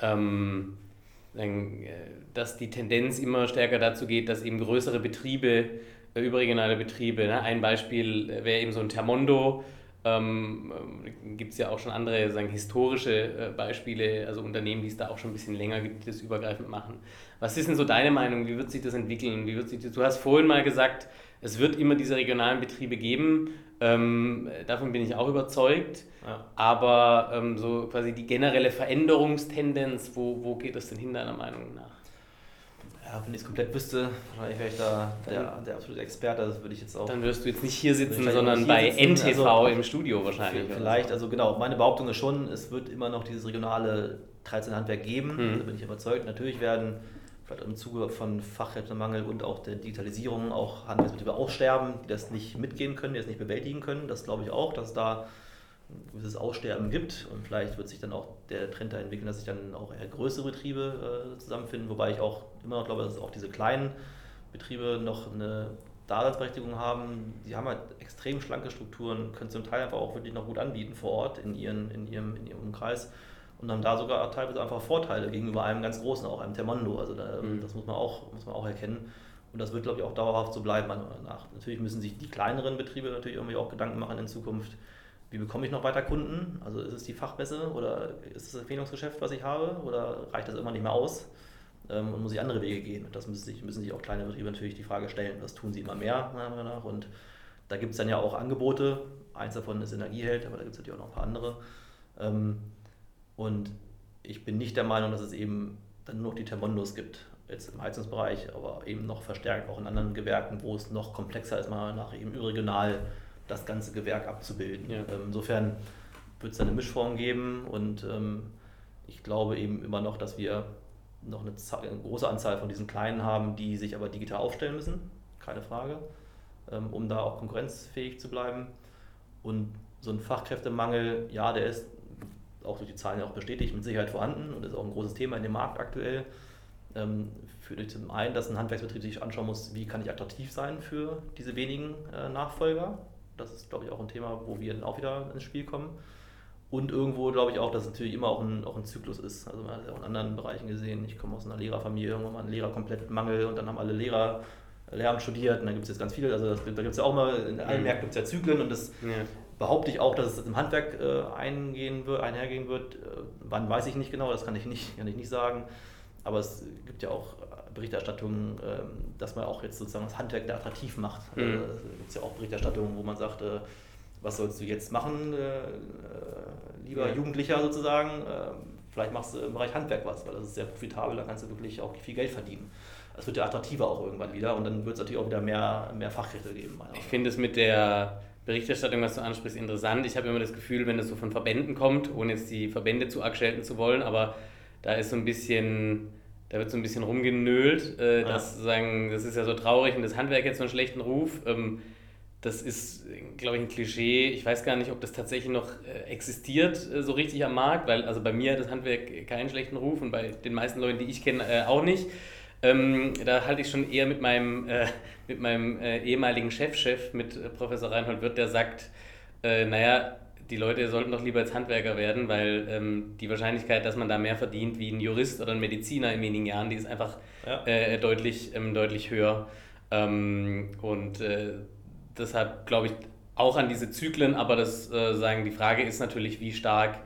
ähm, äh, dass die Tendenz immer stärker dazu geht, dass eben größere Betriebe, äh, überregionale Betriebe, ne? ein Beispiel wäre eben so ein Termondo, ähm, gibt es ja auch schon andere sagen, historische äh, Beispiele, also Unternehmen, die es da auch schon ein bisschen länger gibt, die das übergreifend machen. Was ist denn so deine Meinung? Wie wird sich das entwickeln? Wie wird sich das, du hast vorhin mal gesagt, es wird immer diese regionalen Betriebe geben. Ähm, davon bin ich auch überzeugt. Ja. Aber ähm, so quasi die generelle Veränderungstendenz, wo, wo geht das denn hin, deiner Meinung nach? Ja, wenn ich es komplett wüsste, wahrscheinlich wäre ich da der, der absolute Experte, das würde ich jetzt auch. Dann wirst du jetzt nicht hier sitzen, sondern bei sitzen. NTV also, im Studio wahrscheinlich. Vielleicht, also genau, meine Behauptung ist schon, es wird immer noch dieses regionale Handwerk geben, hm. da bin ich überzeugt. Natürlich werden vielleicht im Zuge von Fachkräftemangel und auch der Digitalisierung auch Handwerksbetriebe aussterben, die das nicht mitgehen können, die das nicht bewältigen können. Das glaube ich auch, dass da gewisses Aussterben gibt und vielleicht wird sich dann auch der Trend da entwickeln, dass sich dann auch eher größere Betriebe äh, zusammenfinden, wobei ich auch immer noch glaube, dass auch diese kleinen Betriebe noch eine Daseinsberechtigung haben. Die haben halt extrem schlanke Strukturen, können zum Teil einfach auch wirklich noch gut anbieten vor Ort in, ihren, in, ihrem, in ihrem Umkreis und haben da sogar teilweise einfach Vorteile gegenüber einem ganz großen, auch einem Termondo. Also da, mhm. das muss man, auch, muss man auch erkennen. Und das wird, glaube ich, auch dauerhaft so bleiben, meiner Meinung nach. Natürlich müssen sich die kleineren Betriebe natürlich irgendwie auch Gedanken machen in Zukunft, wie bekomme ich noch weiter Kunden? Also ist es die Fachmesse oder ist es das Empfehlungsgeschäft, was ich habe oder reicht das immer nicht mehr aus ähm, und muss ich andere Wege gehen? Und das müssen sich, müssen sich auch kleine Betriebe natürlich die Frage stellen. Das tun sie immer mehr, meiner Meinung nach. Und da gibt es dann ja auch Angebote. Eins davon ist Energieheld, aber da gibt es natürlich auch noch ein paar andere. Ähm, und ich bin nicht der Meinung, dass es eben dann nur noch die Termondos gibt, jetzt im Heizungsbereich, aber eben noch verstärkt auch in anderen Gewerken, wo es noch komplexer ist, mal nach eben regional das ganze Gewerk abzubilden. Ja. Ähm, insofern wird es eine Mischform geben und ähm, ich glaube eben immer noch, dass wir noch eine, eine, große Anzahl von diesen Kleinen haben, die sich aber digital aufstellen müssen, keine Frage, ähm, um da auch konkurrenzfähig zu bleiben. Und so ein Fachkräftemangel, ja, der ist auch durch die Zahlen ja auch bestätigt, mit Sicherheit vorhanden und ist auch ein großes Thema in dem Markt aktuell. Führt zum einen, dass ein Handwerksbetrieb sich anschauen muss, wie kann ich attraktiv sein für diese wenigen äh, Nachfolger. Das ist, glaube ich, auch ein Thema, wo wir dann auch wieder ins Spiel kommen. Und irgendwo glaube ich auch, dass es natürlich immer auch ein, auch ein Zyklus ist. Also man hat es ja auch in anderen Bereichen gesehen. Ich komme aus einer Lehrerfamilie, irgendwann mal ein Lehrer komplett Mangel und dann haben alle Lehrer Lehramt studiert und dann gibt es jetzt ganz viele, also das, da gibt es ja auch mal, in allen mhm. Märkten gibt es ja Zyklen und das ja. behaupte ich auch, dass es im Handwerk äh, eingehen wird, einhergehen wird. Äh, wann weiß ich nicht genau, das kann ich nicht, kann ich nicht sagen. Aber es gibt ja auch Berichterstattungen, ähm, dass man auch jetzt sozusagen das Handwerk da attraktiv macht. Mhm. Also, gibt es ja auch Berichterstattungen, wo man sagt, äh, was sollst du jetzt machen, äh, lieber ja. Jugendlicher sozusagen? Vielleicht machst du im Bereich Handwerk was, weil das ist sehr profitabel, da kannst du wirklich auch viel Geld verdienen. Das wird ja attraktiver auch irgendwann wieder und dann wird es natürlich auch wieder mehr, mehr Fachkräfte geben. Ich finde es mit der Berichterstattung, was du ansprichst, interessant. Ich habe immer das Gefühl, wenn es so von Verbänden kommt, ohne jetzt die Verbände zu arg schelten zu wollen, aber da ist so ein bisschen da wird so ein bisschen rumgenölt, äh, ja. dass sagen, das ist ja so traurig und das Handwerk jetzt so einen schlechten Ruf. Ähm, das ist, glaube ich, ein Klischee. Ich weiß gar nicht, ob das tatsächlich noch äh, existiert, äh, so richtig am Markt, weil also bei mir hat das Handwerk keinen schlechten Ruf und bei den meisten Leuten, die ich kenne, äh, auch nicht. Ähm, da halte ich schon eher mit meinem, mit meinem ehemaligen Chefchef, -Chef, mit Professor Reinhold Wirth, der sagt, naja, die Leute sollten doch lieber als Handwerker werden, weil ähm, die Wahrscheinlichkeit, dass man da mehr verdient wie ein Jurist oder ein Mediziner in wenigen Jahren, die ist einfach ja. äh, deutlich, ähm, deutlich höher. Ähm, und äh, deshalb glaube ich auch an diese Zyklen, aber das äh, sagen, die Frage ist natürlich, wie stark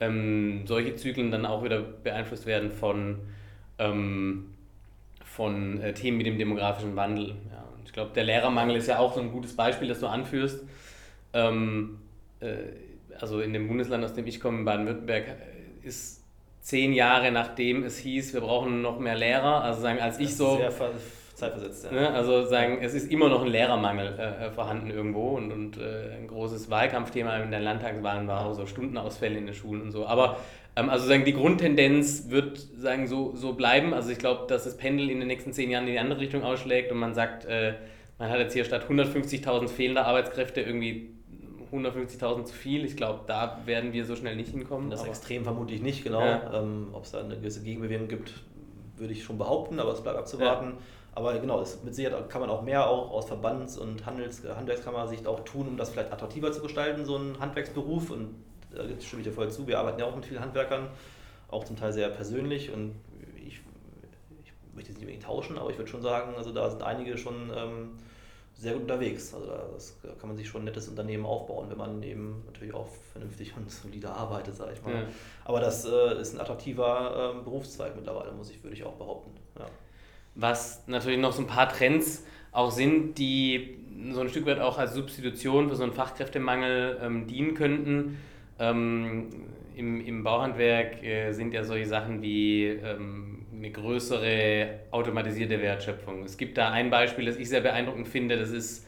ähm, solche Zyklen dann auch wieder beeinflusst werden von, ähm, von äh, Themen wie dem demografischen Wandel. Ja, ich glaube, der Lehrermangel ist ja auch so ein gutes Beispiel, das du anführst. Ähm, äh, also in dem Bundesland, aus dem ich komme, Baden-Württemberg, äh, ist zehn Jahre nachdem es hieß, wir brauchen noch mehr Lehrer, also sagen, als ich so... Sehr zeitversetzt, ja. Ne, also sagen, es ist immer noch ein Lehrermangel äh, äh, vorhanden irgendwo und, und äh, ein großes Wahlkampfthema in der Landtagswahlen war auch so Stundenausfälle in den Schulen und so. Aber ähm, also sagen, die Grundtendenz wird sagen, so, so bleiben. Also ich glaube, dass das Pendel in den nächsten zehn Jahren in die andere Richtung ausschlägt und man sagt, äh, man hat jetzt hier statt 150.000 fehlender Arbeitskräfte irgendwie 150.000 zu viel. Ich glaube, da werden wir so schnell nicht hinkommen. Das Extrem vermute ich nicht, genau. Ja. Ähm, Ob es da eine gewisse Gegenbewegung gibt, würde ich schon behaupten, aber es bleibt abzuwarten. Ja. Aber genau, es, mit Sicherheit kann man auch mehr auch aus Verbands- und Handels Handwerkskammersicht auch tun, um das vielleicht attraktiver zu gestalten, so ein Handwerksberuf. Und da stimme ich dir voll zu. Wir arbeiten ja auch mit vielen Handwerkern, auch zum Teil sehr persönlich. Und ich, ich möchte jetzt nicht unbedingt tauschen, aber ich würde schon sagen, also da sind einige schon. Ähm, sehr gut unterwegs. Also da kann man sich schon ein nettes Unternehmen aufbauen, wenn man eben natürlich auch vernünftig und solide arbeitet, sage ich mal. Ja. Aber das äh, ist ein attraktiver äh, Berufszweig mittlerweile, muss ich, würde ich auch behaupten. Ja. Was natürlich noch so ein paar Trends auch sind, die so ein Stück weit auch als Substitution für so einen Fachkräftemangel ähm, dienen könnten. Ähm, im, Im Bauhandwerk äh, sind ja solche Sachen wie ähm, eine größere automatisierte Wertschöpfung. Es gibt da ein Beispiel, das ich sehr beeindruckend finde, das ist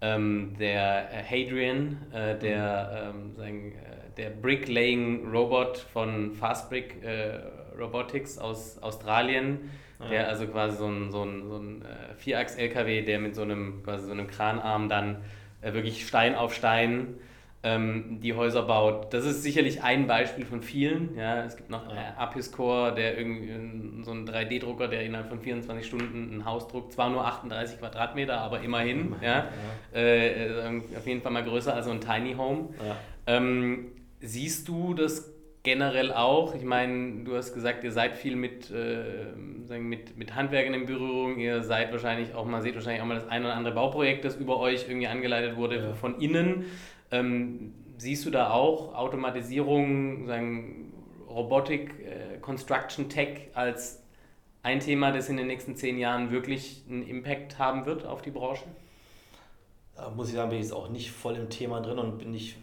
ähm, der Hadrian, äh, der, ähm, sagen, äh, der Bricklaying Robot von Fastbrick äh, Robotics aus Australien, ja. der also quasi so ein, so ein, so ein äh, Vierachs-LKW, der mit so einem, quasi so einem Kranarm dann äh, wirklich Stein auf Stein ähm, die Häuser baut. Das ist sicherlich ein Beispiel von vielen. Ja, es gibt noch ja. Apiscore, der irgendwie so ein 3D-Drucker, der innerhalb von 24 Stunden ein Haus druckt. Zwar nur 38 Quadratmeter, aber immerhin. Ja. ja. Äh, äh, auf jeden Fall mal größer als so ein Tiny Home. Ja. Ähm, siehst du das generell auch? Ich meine, du hast gesagt, ihr seid viel mit, äh, mit, mit Handwerkern in Berührung. Ihr seid wahrscheinlich auch mal, seht wahrscheinlich auch mal das ein oder andere Bauprojekt, das über euch irgendwie angeleitet wurde von innen. Ähm, siehst du da auch Automatisierung, sagen, Robotik, äh, Construction Tech als ein Thema, das in den nächsten zehn Jahren wirklich einen Impact haben wird auf die Branche? Da muss ich sagen, bin ich jetzt auch nicht voll im Thema drin und bin nicht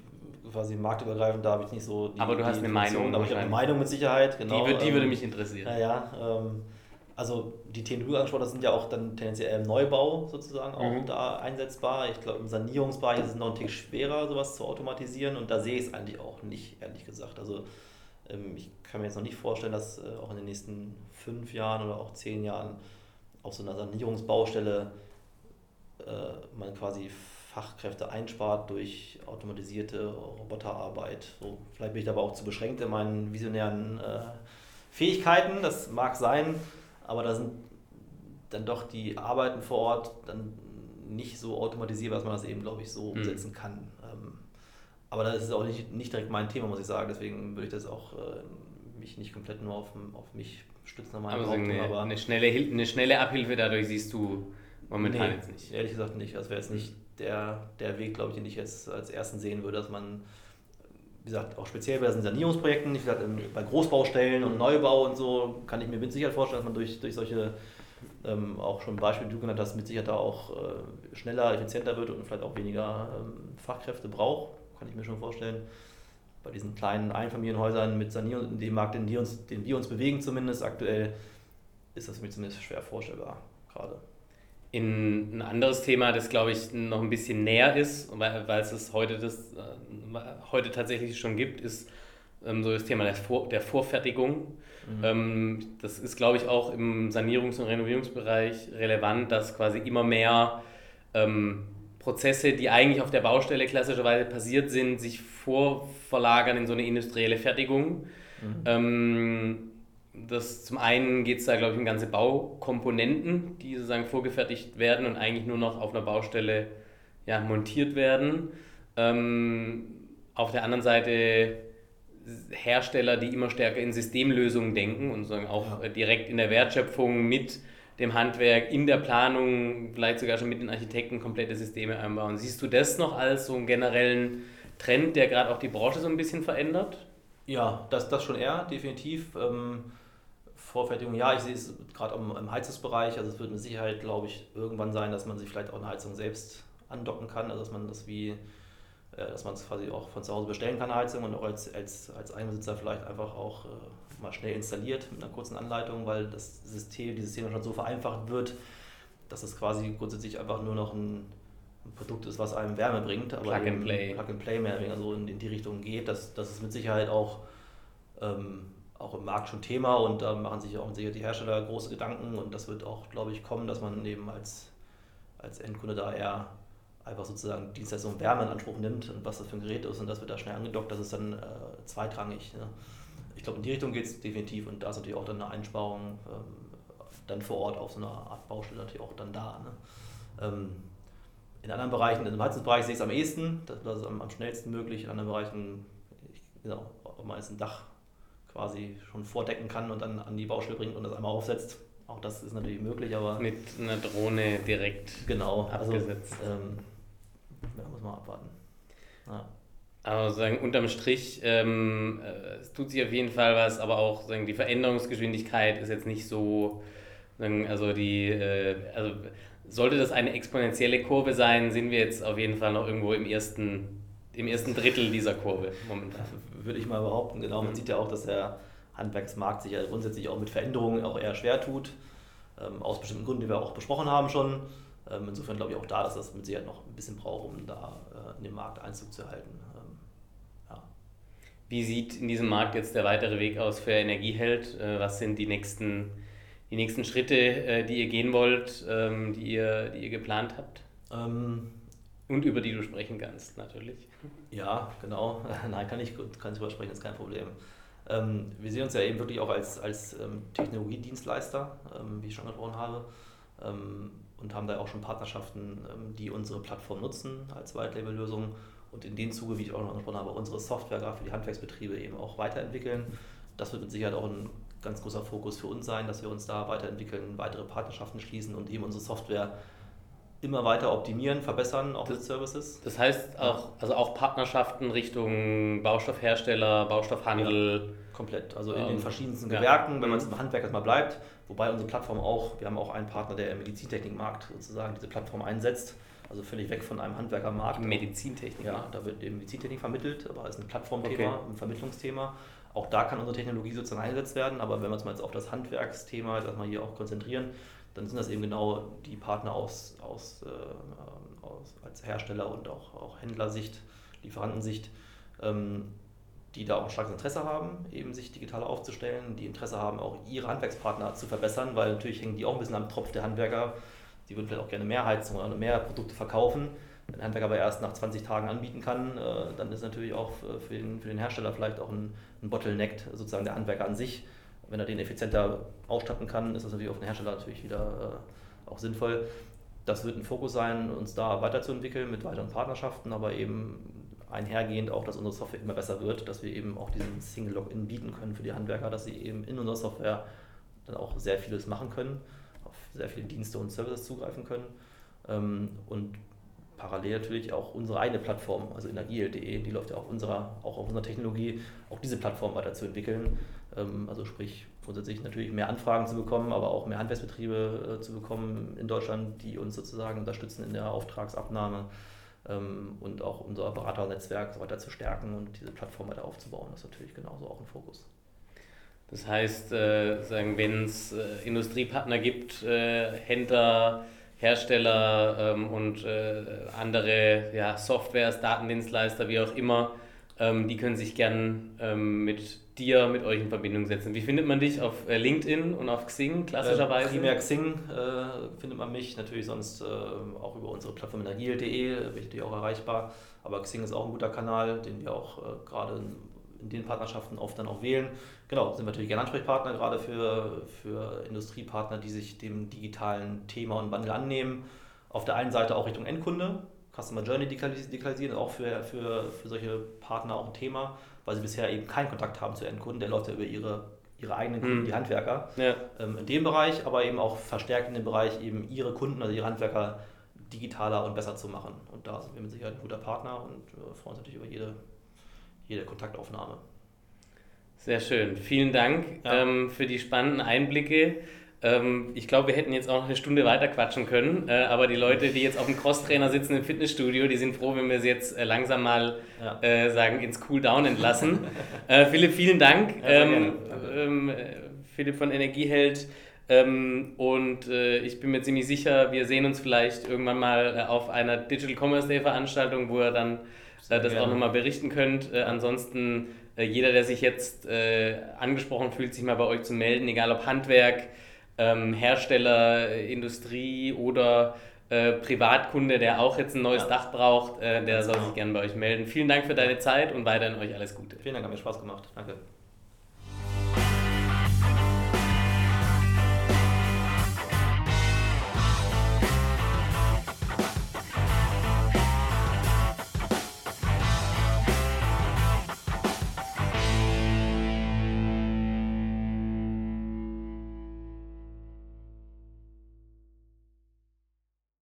quasi marktübergreifend, da habe ich nicht so die Aber du hast eine Meinung. Aber ich habe eine Meinung mit Sicherheit, genau. Die, die ähm, würde mich interessieren. Naja, ähm, also die Themen, die du angesprochen hast, sind ja auch dann tendenziell im Neubau sozusagen auch mhm. da einsetzbar. Ich glaube, im Sanierungsbereich ist es noch ein Tick schwerer, sowas zu automatisieren und da sehe ich es eigentlich auch nicht, ehrlich gesagt. Also ähm, ich kann mir jetzt noch nicht vorstellen, dass äh, auch in den nächsten fünf Jahren oder auch zehn Jahren auf so einer Sanierungsbaustelle äh, man quasi Fachkräfte einspart durch automatisierte Roboterarbeit. So, vielleicht bin ich aber auch zu beschränkt in meinen visionären äh, Fähigkeiten, das mag sein, aber da sind dann doch die Arbeiten vor Ort dann nicht so automatisierbar, dass man das eben, glaube ich, so mhm. umsetzen kann. Ähm, aber das ist auch nicht, nicht direkt mein Thema, muss ich sagen. Deswegen würde ich das auch äh, mich nicht komplett nur auf, auf mich stützen. Aber, also eine, aber eine, schnelle, eine schnelle Abhilfe dadurch siehst du momentan nee, jetzt nicht. Ehrlich gesagt nicht. Das wäre jetzt nicht der, der Weg, glaube ich, den ich jetzt als ersten sehen würde, dass man, wie gesagt, auch speziell bei diesen Sanierungsprojekten, wie gesagt, bei Großbaustellen und Neubau und so, kann ich mir mit Sicherheit vorstellen, dass man durch, durch solche ähm, auch schon Beispiele, die du genannt hast, mit Sicherheit da auch äh, schneller, effizienter wird und vielleicht auch weniger ähm, Fachkräfte braucht kann ich mir schon vorstellen. Bei diesen kleinen Einfamilienhäusern mit Sanierung, in dem Markt, den wir uns, den wir uns bewegen zumindest aktuell, ist das mir zumindest schwer vorstellbar gerade. In ein anderes Thema, das glaube ich noch ein bisschen näher ist, weil, weil es heute, das, äh, heute tatsächlich schon gibt, ist ähm, so das Thema der, Vor der Vorfertigung. Mhm. Ähm, das ist, glaube ich, auch im Sanierungs- und Renovierungsbereich relevant, dass quasi immer mehr ähm, Prozesse, die eigentlich auf der Baustelle klassischerweise passiert sind, sich vorverlagern in so eine industrielle Fertigung. Mhm. Das, zum einen geht es da, glaube ich, um ganze Baukomponenten, die sozusagen vorgefertigt werden und eigentlich nur noch auf einer Baustelle ja, montiert werden. Ähm, auf der anderen Seite Hersteller, die immer stärker in Systemlösungen denken und sozusagen auch ja. direkt in der Wertschöpfung mit dem Handwerk, in der Planung, vielleicht sogar schon mit den Architekten komplette Systeme einbauen. Siehst du das noch als so einen generellen Trend, der gerade auch die Branche so ein bisschen verändert? Ja, das, das schon eher, definitiv. Ähm, Vorfertigung, ja, ich sehe es gerade im, im Heizungsbereich. Also es wird mit Sicherheit, glaube ich, irgendwann sein, dass man sich vielleicht auch eine Heizung selbst andocken kann, also dass man das wie, äh, dass man es quasi auch von zu Hause bestellen kann, eine Heizung und auch als, als, als Eigenbesitzer vielleicht einfach auch äh, mal schnell installiert mit einer kurzen Anleitung, weil das System, dieses System schon so vereinfacht wird, dass es quasi grundsätzlich einfach nur noch ein, ein Produkt ist, was einem Wärme bringt, aber Plug and Play, Plug and Play mehr also in, in die Richtung geht, dass das ist mit Sicherheit auch ähm, auch im Markt schon Thema und da machen sich auch sicher die Hersteller große Gedanken und das wird auch, glaube ich, kommen, dass man eben als, als Endkunde da eher einfach sozusagen Dienstleistung Wärme in Anspruch nimmt und was das für ein Gerät ist und das wird da schnell angedockt, das ist dann äh, zweitrangig. Ne? ich glaube, in die Richtung geht es definitiv und da ist natürlich auch dann eine Einsparung ähm, dann vor Ort auf so einer Art Baustelle natürlich auch dann da. Ne? Ähm, in anderen Bereichen, im Heizungsbereich sehe ich es am ehesten, das, ist am, am, schnellsten möglich. In anderen Bereichen, genau, ob man jetzt ein Dach quasi schon vordecken kann und dann an die Baustelle bringt und das einmal aufsetzt, auch das ist natürlich möglich, aber. Mit einer Drohne direkt genau, also, abgesetzt. Also, ähm, ja, muss man abwarten. Ja. Aber sagen, unterm Strich, ähm, äh, es tut sich auf jeden Fall was, aber auch sagen, die Veränderungsgeschwindigkeit ist jetzt nicht so, sagen, also die, äh, also sollte das eine exponentielle Kurve sein, sind wir jetzt auf jeden Fall noch irgendwo im ersten, im ersten Drittel dieser Kurve momentan. Würde ich mal behaupten, genau. Man mhm. sieht ja auch, dass der Handwerksmarkt sich ja grundsätzlich auch mit Veränderungen auch eher schwer tut, ähm, aus bestimmten Gründen, die wir auch besprochen haben schon. Ähm, insofern glaube ich auch da, dass das mit Sicherheit noch ein bisschen braucht, um da äh, in den Markt Einzug zu halten. Wie sieht in diesem Markt jetzt der weitere Weg aus für Energieheld? Äh, was sind die nächsten, die nächsten Schritte, äh, die ihr gehen wollt, ähm, die ihr, die ihr geplant habt? Ähm, Und über die du sprechen kannst, natürlich. Ja, genau. Nein, kann ich, kann ich drüber sprechen, ist kein Problem. Ähm, wir sehen uns ja eben wirklich auch als, als Technologiedienstleister, wie ich schon gesprochen habe, und haben da auch schon Partnerschaften, die unsere Plattform nutzen als White-Label-Lösung und in dem Zuge, wie ich auch noch angesprochen habe, unsere Software gerade für die Handwerksbetriebe eben auch weiterentwickeln. Das wird mit Sicherheit auch ein ganz großer Fokus für uns sein, dass wir uns da weiterentwickeln, weitere Partnerschaften schließen und eben unsere Software immer weiter optimieren, verbessern, auch das, mit Services. Das heißt auch, also auch Partnerschaften Richtung Baustoffhersteller, Baustoffhandel. Ja, komplett. Also in ähm, den verschiedensten Gewerken, ja. wenn man jetzt mhm. im Handwerk erstmal bleibt, wobei unsere Plattform auch, wir haben auch einen Partner, der im Medizintechnikmarkt sozusagen diese Plattform einsetzt. Also völlig weg von einem Handwerkermarkt. Medizintechnik. Ja, da wird eben Medizintechnik vermittelt, aber ist ein Plattformthema, okay. ein Vermittlungsthema. Auch da kann unsere Technologie sozusagen eingesetzt werden, aber wenn wir uns mal jetzt auf das Handwerksthema jetzt mal hier auch konzentrieren, dann sind das eben genau die Partner aus, aus, äh, aus als Hersteller und auch, auch Händlersicht, Lieferantensicht, ähm, die da auch ein starkes Interesse haben, eben sich digital aufzustellen, die Interesse haben, auch ihre Handwerkspartner zu verbessern, weil natürlich hängen die auch ein bisschen am Tropf der Handwerker. Die würden vielleicht auch gerne mehr Heizung oder mehr Produkte verkaufen. Wenn der Handwerker aber erst nach 20 Tagen anbieten kann, äh, dann ist natürlich auch für den, für den Hersteller vielleicht auch ein, ein Bottleneck, sozusagen der Handwerker an sich, wenn er den effizienter ausstatten kann, ist das natürlich auf den Hersteller natürlich wieder äh, auch sinnvoll. Das wird ein Fokus sein, uns da weiterzuentwickeln mit weiteren Partnerschaften, aber eben einhergehend auch, dass unsere Software immer besser wird, dass wir eben auch diesen Single Login bieten können für die Handwerker, dass sie eben in unserer Software dann auch sehr vieles machen können, auf sehr viele Dienste und Services zugreifen können. Ähm, und parallel natürlich auch unsere eigene Plattform, also energiel.de, die läuft ja auf unserer, auch auf unserer Technologie, auch diese Plattform weiterzuentwickeln. Ähm, also sprich, grundsätzlich natürlich mehr Anfragen zu bekommen, aber auch mehr Handwerksbetriebe äh, zu bekommen in Deutschland, die uns sozusagen unterstützen in der Auftragsabnahme ähm, und auch unser Beraternetzwerk weiter zu stärken und diese Plattform weiter aufzubauen. Das ist natürlich genauso auch ein Fokus. Das heißt, äh, wenn es äh, Industriepartner gibt, Händler, Hersteller ähm, und andere Softwares, Datendienstleister, wie auch immer, die können sich gern ähm, mit dir, mit euch in Verbindung setzen. Wie findet man dich auf äh, LinkedIn und auf Xing klassischerweise? Äh, primär Xing äh, findet man mich, natürlich sonst äh, auch über unsere Plattform energiel.de, bin ich natürlich auch erreichbar. Aber Xing ist auch ein guter Kanal, den wir auch äh, gerade in den Partnerschaften oft dann auch wählen. Genau, sind wir natürlich gerne Ansprechpartner, gerade für, für Industriepartner, die sich dem digitalen Thema und Wandel annehmen. Auf der einen Seite auch Richtung Endkunde, Customer Journey digitalisieren, auch für, für, für solche Partner auch ein Thema, weil sie bisher eben keinen Kontakt haben zu Endkunden, der läuft ja über ihre, ihre eigenen Kunden, mhm. die Handwerker. Ja. Ähm, in dem Bereich, aber eben auch verstärkt in dem Bereich, eben ihre Kunden, also ihre Handwerker digitaler und besser zu machen. Und da sind wir mit Sicherheit ein guter Partner und äh, freuen uns natürlich über jede jede Kontaktaufnahme. Sehr schön. Vielen Dank ja. ähm, für die spannenden Einblicke. Ähm, ich glaube, wir hätten jetzt auch noch eine Stunde weiter quatschen können, äh, aber die Leute, die jetzt auf dem Crosstrainer sitzen im Fitnessstudio, die sind froh, wenn wir sie jetzt äh, langsam mal ja. äh, sagen, ins Cooldown entlassen. Äh, Philipp, vielen Dank. Ja, ähm, ähm, Philipp von Energieheld. Ähm, und äh, ich bin mir ziemlich sicher, wir sehen uns vielleicht irgendwann mal äh, auf einer Digital Commerce Day Veranstaltung, wo er dann äh, das gerne. auch nochmal berichten könnt. Äh, ansonsten, äh, jeder, der sich jetzt äh, angesprochen fühlt, sich mal bei euch zu melden, egal ob Handwerk, ähm, Hersteller, äh, Industrie oder äh, Privatkunde, der auch jetzt ein neues ja. Dach braucht, der soll sich gerne bei euch melden. Vielen Dank für deine Zeit und weiterhin euch alles Gute. Vielen Dank, hat mir Spaß gemacht. Danke.